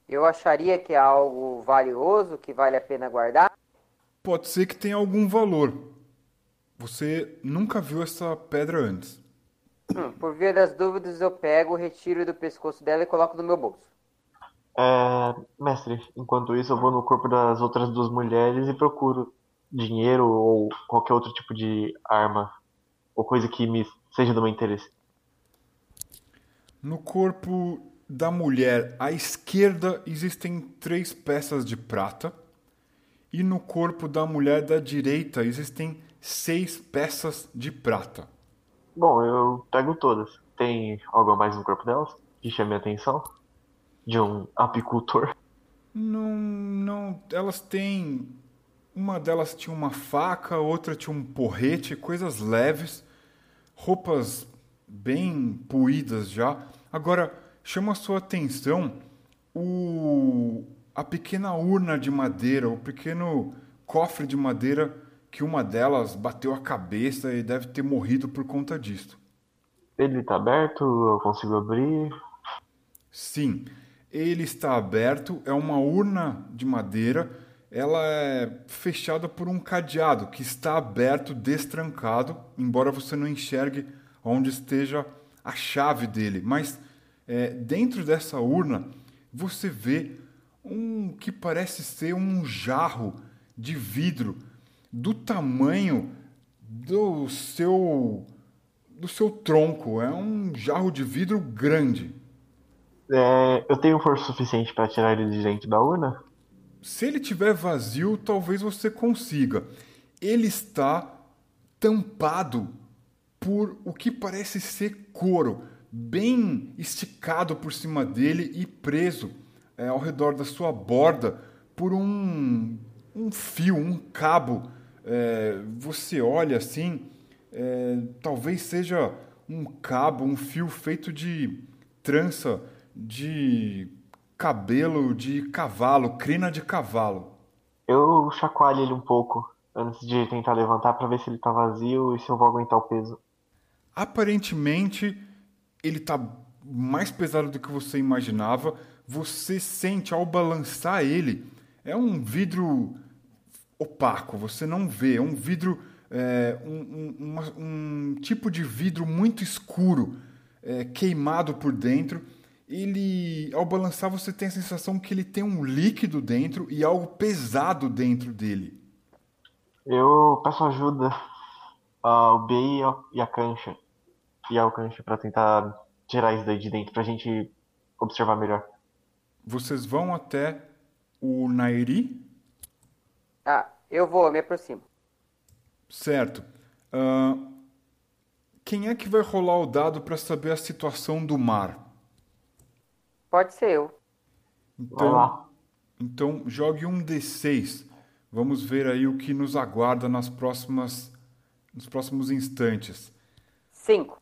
Eu acharia que é algo valioso, que vale a pena guardar. Pode ser que tenha algum valor. Você nunca viu essa pedra antes. Hum, por via das dúvidas, eu pego, retiro do pescoço dela e coloco no meu bolso. É, mestre, enquanto isso eu vou no corpo das outras duas mulheres e procuro dinheiro ou qualquer outro tipo de arma ou coisa que me seja do meu interesse. No corpo da mulher à esquerda existem três peças de prata, e no corpo da mulher da direita existem seis peças de prata. Bom, eu pego todas. Tem algo a mais no corpo delas que chame a atenção? De um apicultor? Não, não, elas têm. Uma delas tinha uma faca, outra tinha um porrete, coisas leves, roupas bem puídas já. Agora, chama a sua atenção o, a pequena urna de madeira, o pequeno cofre de madeira que uma delas bateu a cabeça e deve ter morrido por conta disso. Ele tá aberto, eu consigo abrir. Sim, ele está aberto, é uma urna de madeira, ela é fechada por um cadeado que está aberto, destrancado, embora você não enxergue onde esteja a chave dele. Mas é, dentro dessa urna você vê um que parece ser um jarro de vidro do tamanho do seu do seu tronco. É um jarro de vidro grande. É, eu tenho força suficiente para tirar ele de dentro da urna? Se ele tiver vazio, talvez você consiga. Ele está tampado por o que parece ser couro, bem esticado por cima dele e preso é, ao redor da sua borda por um, um fio, um cabo. É, você olha assim, é, talvez seja um cabo, um fio feito de trança de cabelo de cavalo, crina de cavalo. Eu chacoalho ele um pouco antes de tentar levantar para ver se ele tá vazio e se eu vou aguentar o peso. Aparentemente, ele está mais pesado do que você imaginava. Você sente ao balançar ele, é um vidro opaco, você não vê, é um vidro, é, um, um, uma- um tipo de vidro muito escuro, é, queimado por dentro. Ele, ao balançar, você tem a sensação que ele tem um líquido dentro e algo pesado dentro dele. Eu peço ajuda. ah, o B e a cancha. E a cancha pra tentar tirar isso daí de dentro, pra gente observar melhor. Vocês vão até o Nairi, Ah, eu vou, me aproximo. certo? Ah, quem é que vai rolar o dado para saber a situação do mar? Pode ser eu. Lá. Então, jogue um D6. Vamos ver aí o que nos aguarda nas próximas, nos próximos instantes. Cinco.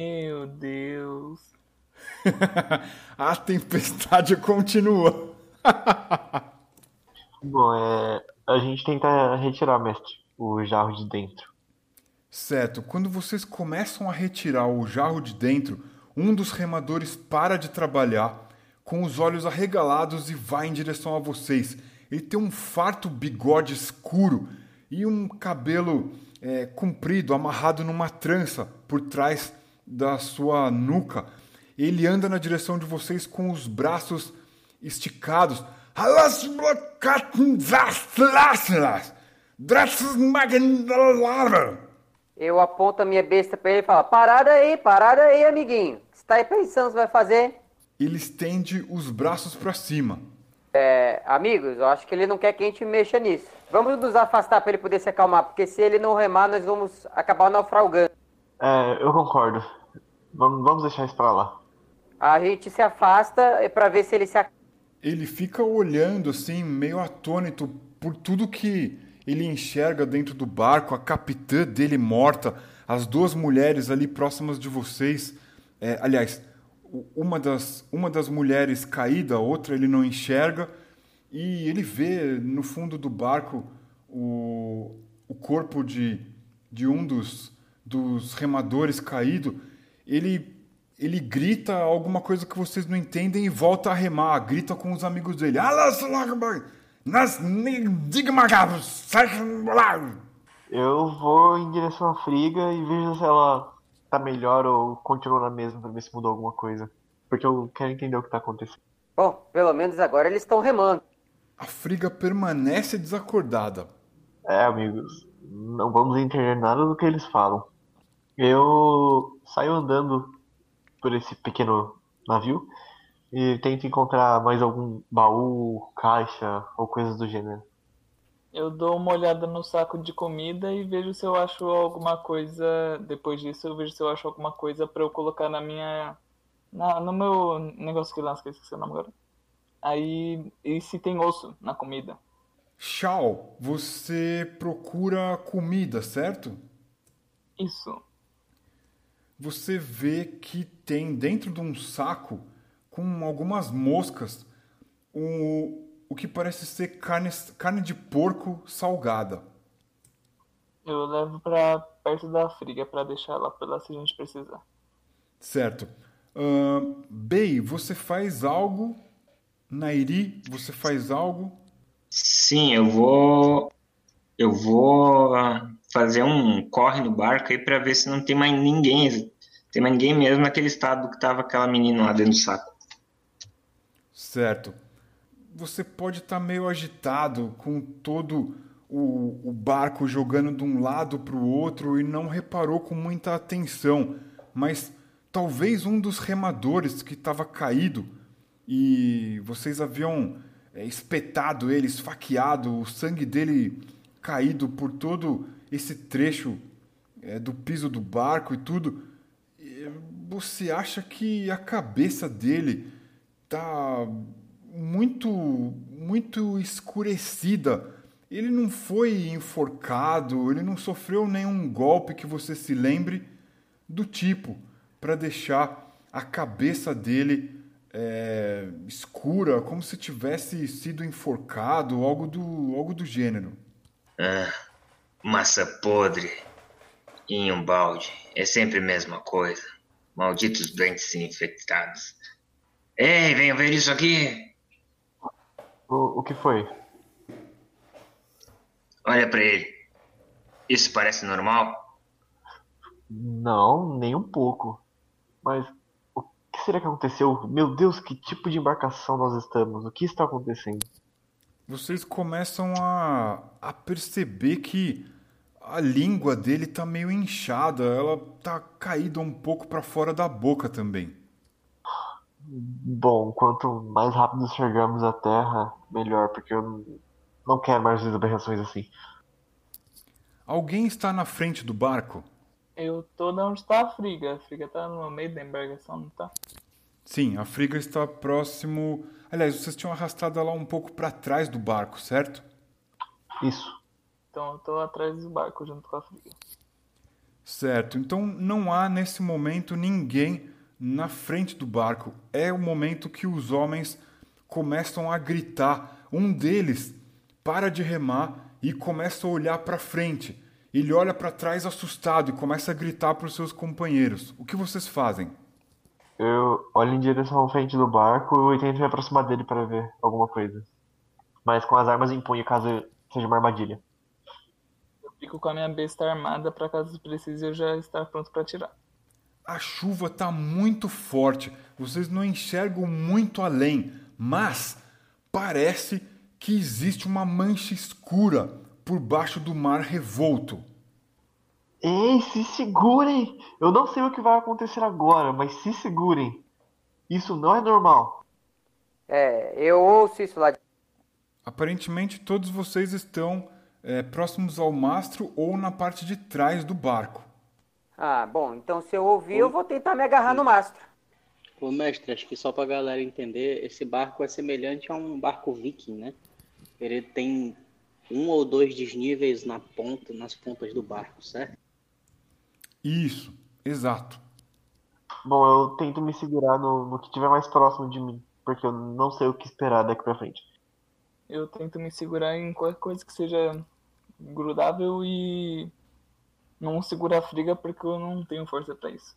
Meu Deus. a tempestade continua. Bom, é. A gente tenta retirar, mestre, o jarro de dentro. Certo, quando vocês começam a retirar o jarro de dentro, um dos remadores para de trabalhar, com os olhos arregalados e vai em direção a vocês. Ele tem um farto bigode escuro e um cabelo é, comprido, amarrado numa trança por trás da sua nuca. Ele anda na direção de vocês com os braços esticados. Eu aponto a minha besta pra ele e falo: Parada aí, parada aí, amiguinho. O que você tá aí pensando que você vai fazer? Ele estende os braços para cima. É, amigos, eu acho que ele não quer que a gente mexa nisso. Vamos nos afastar pra ele poder se acalmar, porque se ele não remar, nós vamos acabar naufragando. É, eu concordo. Vamos, vamos deixar isso pra lá. A gente se afasta pra ver se ele se acalma. Ele fica olhando assim, meio atônito por tudo que ele enxerga dentro do barco, a capitã dele morta, as duas mulheres ali próximas de vocês. É, aliás, uma das, uma das mulheres caída, a outra ele não enxerga, e ele vê no fundo do barco o, o corpo de, de um dos, dos remadores caído. Ele, ele grita alguma coisa que vocês não entendem e volta a remar, grita com os amigos dele. Eu vou em direção à Friga e vejo se ela tá melhor ou continua na mesma pra ver se mudou alguma coisa. Porque eu quero entender o que tá acontecendo. Bom, pelo menos agora eles estão remando. A Friga permanece desacordada. É, amigos, não vamos entender nada do que eles falam. Eu saio andando por esse pequeno navio e tento encontrar mais algum baú, caixa ou coisas do gênero. Eu dou uma olhada no saco de comida e vejo se eu acho alguma coisa. Depois disso, eu vejo se eu acho alguma coisa pra eu colocar na minha. Na, no meu negócio que lá, esqueci o nome agora. Aí. E se tem osso na comida? Shao, você procura comida, certo? Isso. Você vê que tem dentro de um saco com algumas moscas o, o que parece ser carne, carne de porco salgada. Eu levo pra perto da friga pra deixar lá pra lá se a gente precisar. Certo. Ahn, Bey, você faz algo? Nairi, você faz algo? Sim, eu vou. Eu vou fazer um corre no barco aí pra ver se não tem mais ninguém. Tem mais ninguém mesmo naquele estado que tava aquela menina lá dentro do saco. Certo. Você pode estar meio agitado com todo o, o barco jogando de um lado para o outro e não reparou com muita atenção, mas talvez um dos remadores que estava caído e vocês haviam é, espetado ele, esfaqueado, o sangue dele caído por todo esse trecho é, do piso do barco e tudo. Você acha que a cabeça dele tá muito, muito escurecida. Ele não foi enforcado, ele não sofreu nenhum golpe que você se lembre do tipo para deixar a cabeça dele é, escura, como se tivesse sido enforcado, algo do, algo do gênero. Massa podre em um balde. É sempre a mesma coisa. Malditos doentes infectados. Ei, venham ver isso aqui. O, o que foi? Olha pra ele. Isso parece normal? Não, nem um pouco. Mas o que será que aconteceu? Meu Deus, que tipo de embarcação nós estamos? O que está acontecendo? Vocês começam a, a perceber que a língua dele tá meio inchada, ela tá caída um pouco para fora da boca também. Bom, quanto mais rápido chegamos à Terra, melhor, porque eu não quero mais aberrações assim. Alguém está na frente do barco? Eu tô de onde tá a Friga. A Friga tá no meio da embarcação, não tá? Sim, a Friga está próximo. Aliás, vocês tinham arrastado ela um pouco para trás do barco, certo? Isso. Então eu tô atrás do barco junto com a Friga. Certo. Então não há nesse momento ninguém na frente do barco. É o momento que os homens começam a gritar. Um deles para de remar e começa a olhar para frente. Ele olha para trás assustado e começa a gritar para os seus companheiros. O que vocês fazem? Eu olho em direção à frente do barco e tento me aproximar dele para ver alguma coisa. Mas com as armas em punho, caso seja uma armadilha. Eu fico com a minha besta armada para caso precise eu já estar pronto para atirar. A chuva está muito forte, vocês não enxergam muito além, mas parece que existe uma mancha escura por baixo do mar revolto. Ei, se segurem! Eu não sei o que vai acontecer agora, mas se segurem. Isso não é normal. É, eu ouço isso lá. de- Aparentemente todos vocês estão é, próximos ao mastro ou na parte de trás do barco. Ah, bom, então se eu ouvir, eu vou tentar me agarrar no mastro. Ô mestre, acho que só pra galera entender, esse barco é semelhante a um barco viking, né? Ele tem um ou dois desníveis na ponta, nas pontas do barco, certo? Isso, exato. Bom, eu tento me segurar no, no que estiver mais próximo de mim, porque eu não sei o que esperar daqui pra frente. Eu tento me segurar em qualquer coisa que seja grudável e não segurar a Friga porque eu não tenho força para isso.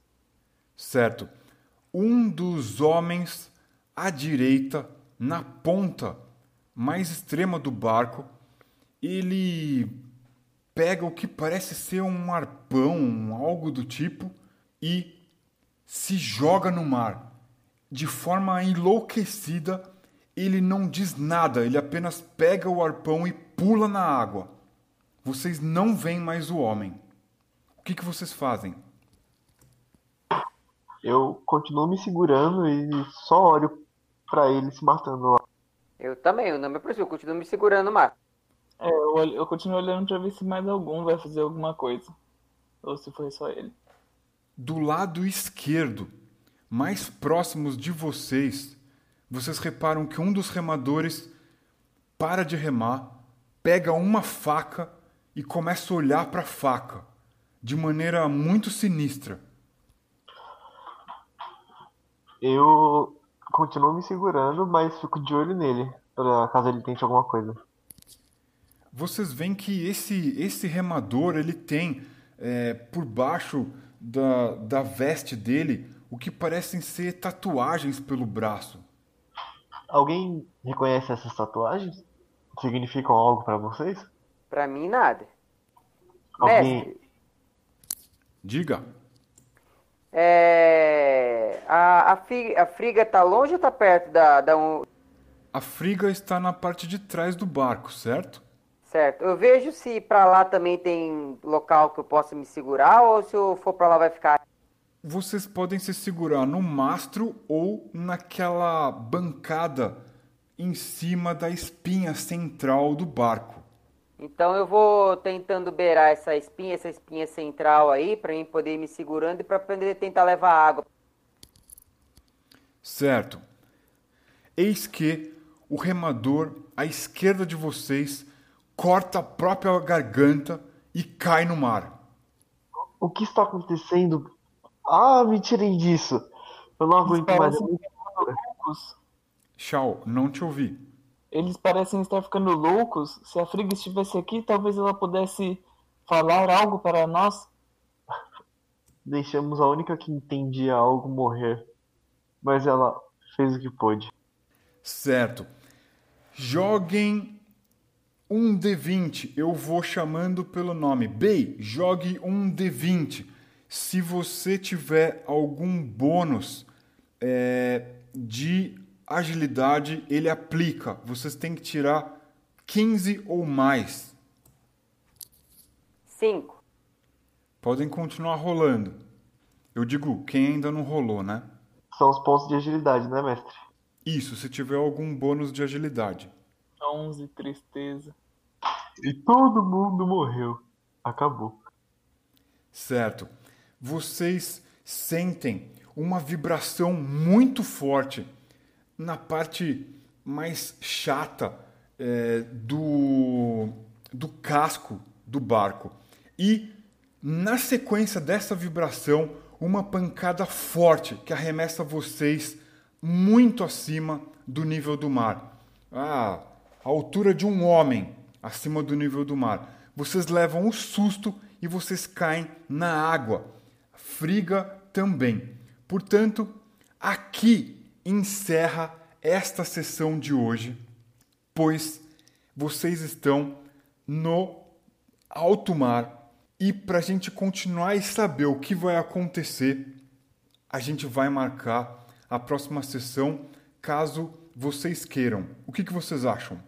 Certo. Um dos homens à direita, na ponta mais extrema do barco, ele pega o que parece ser um arpão, algo do tipo, e se joga no mar. De forma enlouquecida, ele não diz nada, ele apenas pega o arpão e pula na água. Vocês não veem mais o homem. O que, que vocês fazem? Eu continuo me segurando e só olho pra ele se matando lá. Eu também, eu não me aproximo, eu continuo me segurando no mastro. É, eu, eu continuo olhando pra ver se mais algum vai fazer alguma coisa. Ou se foi só ele. do lado esquerdo, mais próximos de vocês, vocês reparam que um dos remadores para de remar, pega uma faca e começa a olhar para a faca de maneira muito sinistra. Eu continuo me segurando, mas fico de olho nele, pra caso ele tente alguma coisa. Vocês veem que esse esse remador ele tem é, por baixo da, da veste dele o que parecem ser tatuagens pelo braço. Alguém reconhece essas tatuagens? Significam algo pra vocês? Pra mim, nada. Alguém. Mestre, Diga. é... a, a, Fi- a Friga tá longe ou tá perto da, da um... A friga está na parte de trás do barco, certo? Certo. Eu vejo se pra lá também tem local que eu possa me segurar ou se eu for pra lá vai ficar. Vocês podem se segurar no mastro ou naquela bancada em cima da espinha central do barco. Então eu vou tentando beirar essa espinha, essa espinha central aí, pra mim poder ir me segurando e pra poder tentar levar água. Certo. Eis que o remador à esquerda de vocês corta a própria garganta e cai no mar. O que está acontecendo? Ah, me tirem disso! Eu não aguento mais. parecem. Shao, não te ouvi. Eles parecem estar ficando loucos. Se a Friga estivesse aqui, talvez ela pudesse falar algo para nós. Deixamos a única que entendia algo morrer. Mas ela fez o que pôde. Certo. Joguem um D20. Eu vou chamando pelo nome. Bey, jogue um D20. Se você tiver algum bônus é, de agilidade, ele aplica. Vocês têm que tirar 15 ou mais. Cinco. Podem continuar rolando. Eu digo quem ainda não rolou, né? São os pontos de agilidade, né, mestre? Isso, se tiver algum bônus de agilidade. 11, tristeza. E todo mundo morreu. Acabou. Certo. Vocês sentem uma vibração muito forte na parte mais chata é, do, do casco do barco. E na sequência dessa vibração, uma pancada forte que arremessa vocês muito acima do nível do mar. Ah, a altura de um homem acima do nível do mar. Vocês levam um susto e vocês caem na água. Friga também. Portanto, aqui encerra esta sessão de hoje, pois vocês estão no alto mar e para a gente continuar e saber o que vai acontecer, a gente vai marcar a próxima sessão caso vocês queiram. O que, que vocês acham?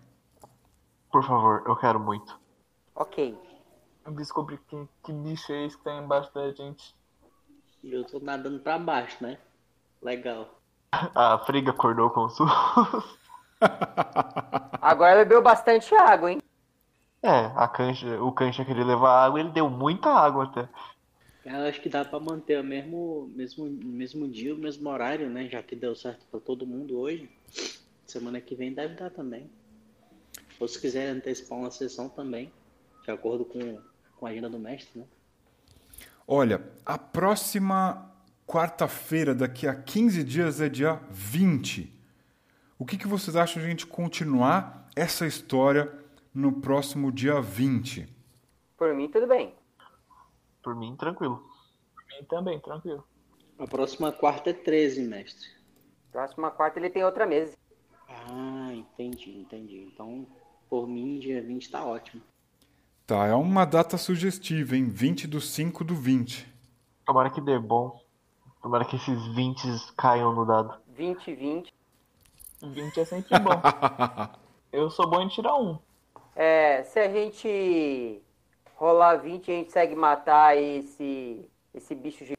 Por favor, eu quero muito. Ok. Eu descobri que, que bicho é esse que tá embaixo da gente. E eu tô nadando pra baixo, né? Legal. A Friga acordou com o SUS. Agora bebeu bastante água, hein? É, a cancha, o cancha queria levar água, ele deu muita água até. Eu acho que dá pra manter o mesmo, mesmo, mesmo dia, o mesmo horário, né? Já que deu certo pra todo mundo hoje. Semana que vem deve dar também. Ou se quiser antecipar uma sessão também, de acordo com, com a agenda do mestre, né? Olha, a próxima quarta-feira, daqui a 15 dias, é dia 20. O que, que vocês acham de a gente continuar essa história no próximo dia 20? Por mim, tudo bem. Por mim, tranquilo. Por mim também, tranquilo. A próxima quarta é 13, mestre. Próxima quarta ele tem outra mesa. Ah, entendi, entendi. Então, por mim, dia 20 tá ótimo. Tá, é uma data sugestiva, hein? 20 do 5 do 20. Tomara que dê bom. Tomara que esses 20 caiam no dado. 20 e 20. 20 é sempre bom. Eu sou bom em tirar um. É, se a gente rolar 20, a gente consegue matar esse, esse bicho gigante.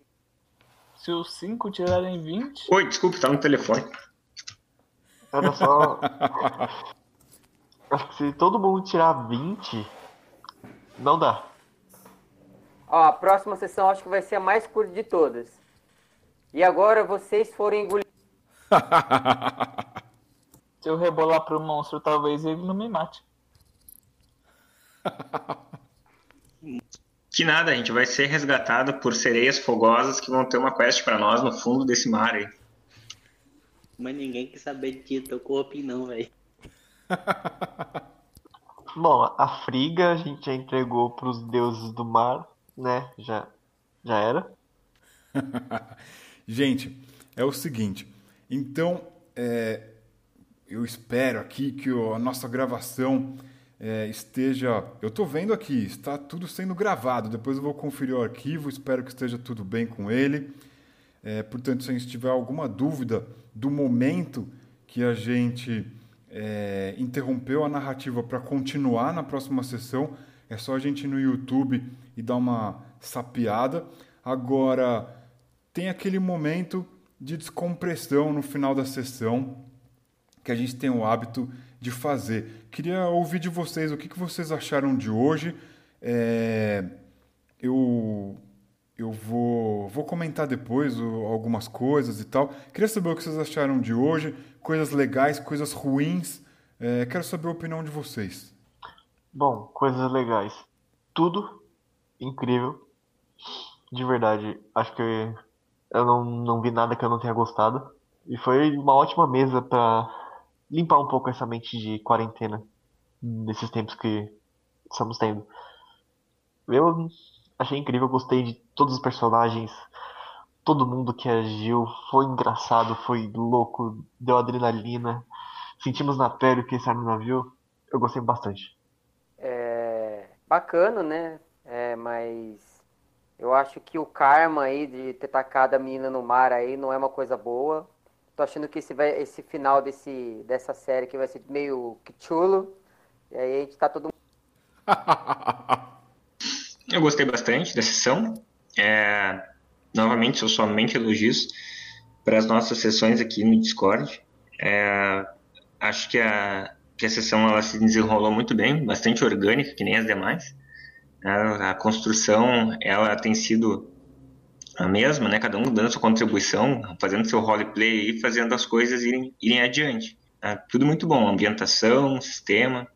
Se os 5 tirarem 20, Oi, desculpe, tá no telefone. Era só. Acho que se todo mundo tirar 20, não dá. Ó, a próxima sessão acho que vai ser a mais curta de todas. E agora vocês foram engolir. se eu rebolar pro monstro, talvez ele não me mate. Que nada, a gente vai ser resgatado por sereias fogosas que vão ter uma quest pra nós no fundo desse mar aí. Mas ninguém quer saber de ti, teu corpo não, velho. Bom, a Friga a gente já entregou pros deuses do mar, né? Já, já era. Gente, é o seguinte. Então, é, eu espero aqui que a nossa gravação é, esteja. Eu estou vendo aqui, está tudo sendo gravado. Depois eu vou conferir o arquivo, espero que esteja tudo bem com ele. É, portanto, se a gente tiver alguma dúvida do momento que a gente é, interrompeu a narrativa para continuar na próxima sessão, é só a gente ir no YouTube e dar uma sapeada. Agora, tem aquele momento de descompressão no final da sessão que a gente tem o hábito de fazer. Queria ouvir de vocês o que, que vocês acharam de hoje. É, eu eu vou, vou comentar depois algumas coisas e tal. Queria saber o que vocês acharam de hoje, coisas legais, coisas ruins. É, quero saber a opinião de vocês. Bom, coisas legais. Tudo incrível. De verdade, acho que eu não, não vi nada que eu não tenha gostado. E foi uma ótima mesa pra limpar um pouco essa mente de quarentena nesses tempos que estamos tendo. Eu achei incrível, gostei de todos os personagens, todo mundo que agiu, foi engraçado, foi louco, deu adrenalina. Sentimos na pele o que esse no navio. Eu gostei bastante. É, bacana, né? É, mas eu acho que o karma aí de ter tacado a menina no mar aí não é uma coisa boa. Tô achando que esse, vai, esse final desse, dessa série aqui vai ser meio que chulo. E aí a gente tá todo mundo. Eu gostei bastante da sessão. É, novamente, sou somente elogios para as nossas sessões aqui no Discord. É, acho que a, que a sessão ela se desenrolou muito bem, bastante orgânica, que nem as demais. A, a construção ela tem sido a mesma, né? Cada um dando sua contribuição, fazendo seu roleplay e fazendo as coisas irem, irem adiante. É, tudo muito bom, ambientação, sistema,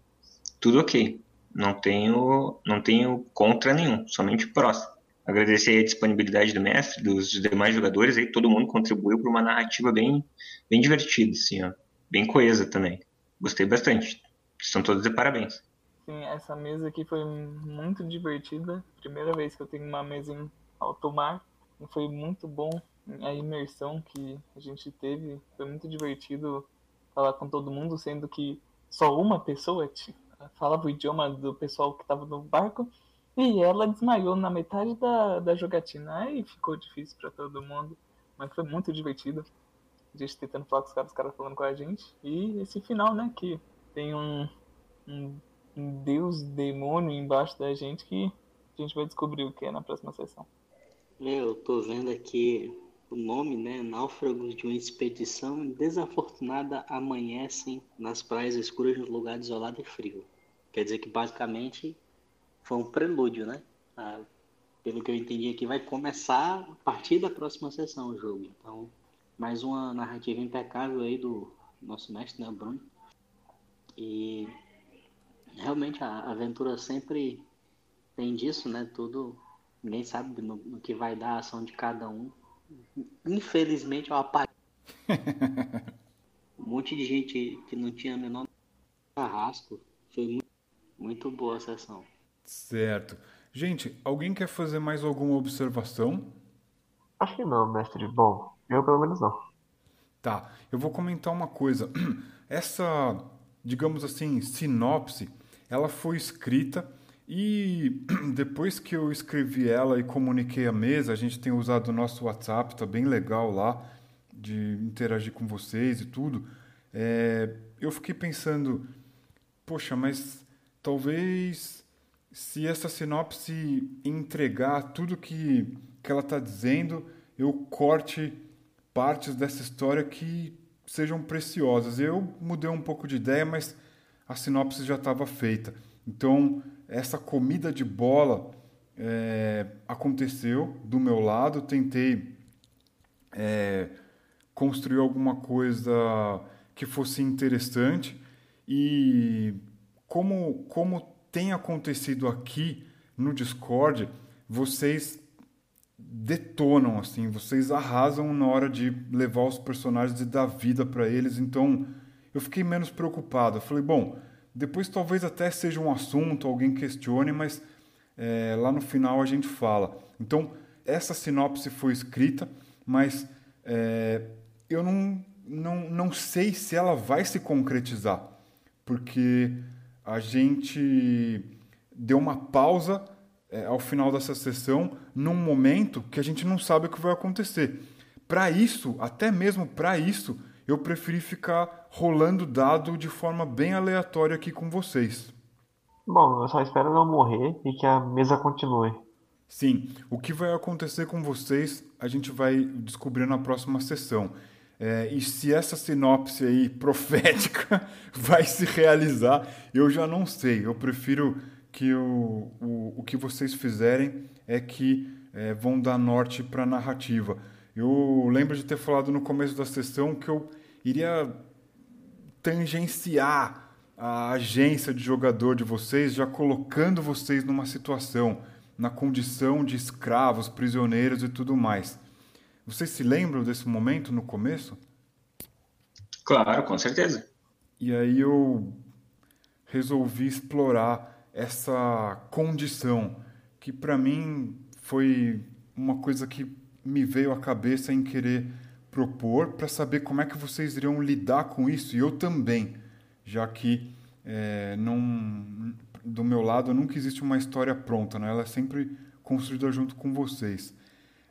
tudo ok. Não tenho, não tenho contra nenhum, somente prós. Agradecer a disponibilidade do mestre, dos demais jogadores, aí todo mundo contribuiu para uma narrativa bem, bem divertida, assim, ó, bem coesa também. Gostei bastante. Estão todos de parabéns. Sim, essa mesa aqui foi muito divertida. Primeira vez que eu tenho uma mesa em alto mar. Foi muito bom a imersão que a gente teve. Foi muito divertido falar com todo mundo, sendo que só uma pessoa falava o idioma do pessoal que estava no barco. E ela desmaiou na metade da, da jogatina. Aí ficou difícil para todo mundo. Mas foi muito divertido. A gente tentando falar com os caras, os caras falando com a gente. E esse final, né? Que tem um, um, deus demônio embaixo da gente que a gente vai descobrir o que é na próxima sessão. Eu tô vendo aqui o nome, né? Náufragos de uma expedição desafortunada amanhecem nas praias escuras de um lugar desolado e frio. Quer dizer que basicamente foi um prelúdio, né? Ah, pelo que eu entendi aqui, vai começar a partir da próxima sessão o jogo. Então, mais uma narrativa impecável aí do nosso mestre, né, Bruno. E realmente a aventura sempre tem disso, né? Tudo ninguém sabe no, no que vai dar a ação de cada um. Infelizmente, eu apaguei. um monte de gente que não tinha menor carrasco. Foi muito, muito boa a sessão. Certo. Gente, alguém quer fazer mais alguma observação? Acho que não, mestre. Bom, eu pelo menos não. Tá, eu vou comentar uma coisa. Essa, digamos assim, sinopse, ela foi escrita e depois que eu escrevi ela e comuniquei a mesa, a gente tem usado o nosso WhatsApp, tá bem legal lá, de interagir com vocês e tudo. É, eu fiquei pensando, poxa, mas talvez se essa sinopse entregar tudo que, que ela está dizendo, eu corte partes dessa história que sejam preciosas. Eu mudei um pouco de ideia, mas a sinopse já estava feita. Então, essa comida de bola é, aconteceu do meu lado. Tentei é, construir alguma coisa que fosse interessante e como, como tem acontecido aqui no Discord, vocês detonam assim, vocês arrasam na hora de levar os personagens e dar vida para eles. Então, eu fiquei menos preocupado. Eu falei, bom, depois talvez até seja um assunto, alguém questione, mas é, lá no final a gente fala. Então, essa sinopse foi escrita, mas é, eu não, não, não sei se ela vai se concretizar, porque a gente deu uma pausa é, ao final dessa sessão num momento que a gente não sabe o que vai acontecer. Para isso, até mesmo para isso, eu preferi ficar rolando dado de forma bem aleatória aqui com vocês. Bom, eu só espero não morrer e que a mesa continue. Sim, o que vai acontecer com vocês a gente vai descobrir na próxima sessão. É, e se essa sinopse aí profética vai se realizar, eu já não sei. Eu prefiro que o, o, o que vocês fizerem é que é, vão dar norte para a narrativa. Eu lembro de ter falado no começo da sessão que eu iria tangenciar a agência de jogador de vocês, já colocando vocês numa situação, na condição de escravos, prisioneiros e tudo mais. Vocês se lembram desse momento no começo? Claro, com certeza. E aí eu resolvi explorar essa condição que para mim foi uma coisa que me veio à cabeça em querer propor para saber como é que vocês iriam lidar com isso e eu também, já que é, não do meu lado nunca existe uma história pronta, né? ela é sempre construída junto com vocês.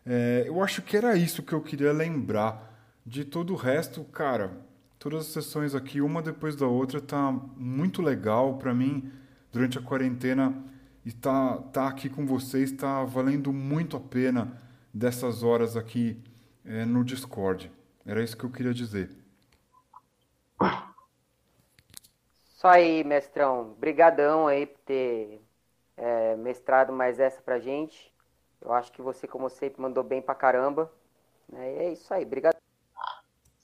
É, eu acho que era isso que eu queria lembrar. De todo o resto, cara, todas as sessões aqui, uma depois da outra, tá muito legal. Para mim, durante a quarentena, estar tá, tá aqui com vocês está valendo muito a pena dessas horas aqui é, no Discord. Era isso que eu queria dizer. Só aí, mestrão. Brigadão aí por ter é, mestrado mais essa pra gente. Eu acho que você, como sempre, mandou bem pra caramba. É, é isso aí, obrigado.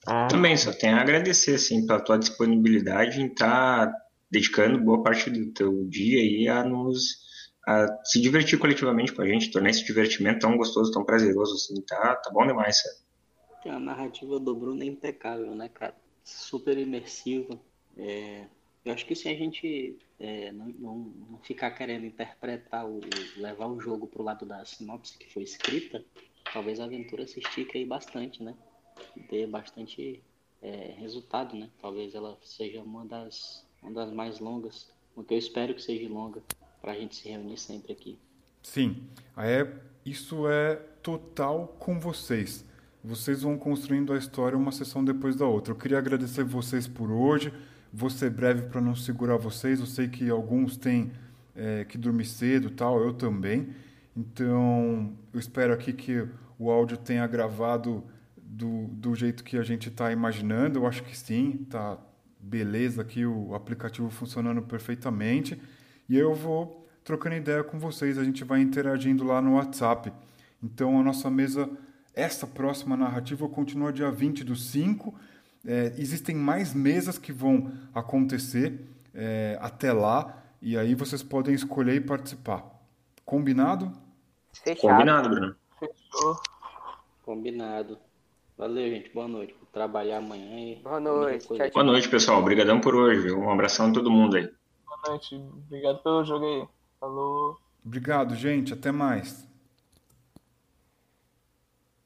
É. Também só tenho a agradecer assim, pela tua disponibilidade em estar tá dedicando boa parte do teu dia aí a nos a se divertir coletivamente com a gente, tornar esse divertimento tão gostoso, tão prazeroso assim, tá, tá bom demais, sabe? A narrativa do Bruno é impecável, né, cara? Super imersiva. É... Eu acho que se a gente é, não, não, não, ficar querendo interpretar, o, levar o jogo pro lado da sinopse que foi escrita, talvez a aventura se estique aí bastante, né? Dê bastante é, resultado, né? Talvez ela seja uma das, uma das mais longas, o que eu espero que seja longa para a gente se reunir sempre aqui. Sim, é, isso é total com vocês. Vocês vão construindo a história uma sessão depois da outra. Eu queria agradecer vocês por hoje. Vou ser breve para não segurar vocês. Eu sei que alguns têm é, que dormir cedo, tal. Eu também. Então, eu espero aqui que o áudio tenha gravado do, do jeito que a gente está imaginando. Eu acho que sim, tá beleza aqui o aplicativo funcionando perfeitamente. E eu vou trocando ideia com vocês, a gente vai interagindo lá no WhatsApp. Então a nossa mesa, essa próxima narrativa continua dia 20 do 5. É, existem mais mesas que vão acontecer é, até lá, e aí vocês podem escolher e participar. Combinado? Fechado. Combinado, Bruno. Fechou. Combinado. Valeu, gente. Boa noite. Vou trabalhar amanhã e. Boa noite. Boa noite, pessoal. Obrigadão por hoje. Um abração a todo mundo aí noite. Obrigado pelo jogo aí. Falou. Obrigado, gente. Até mais.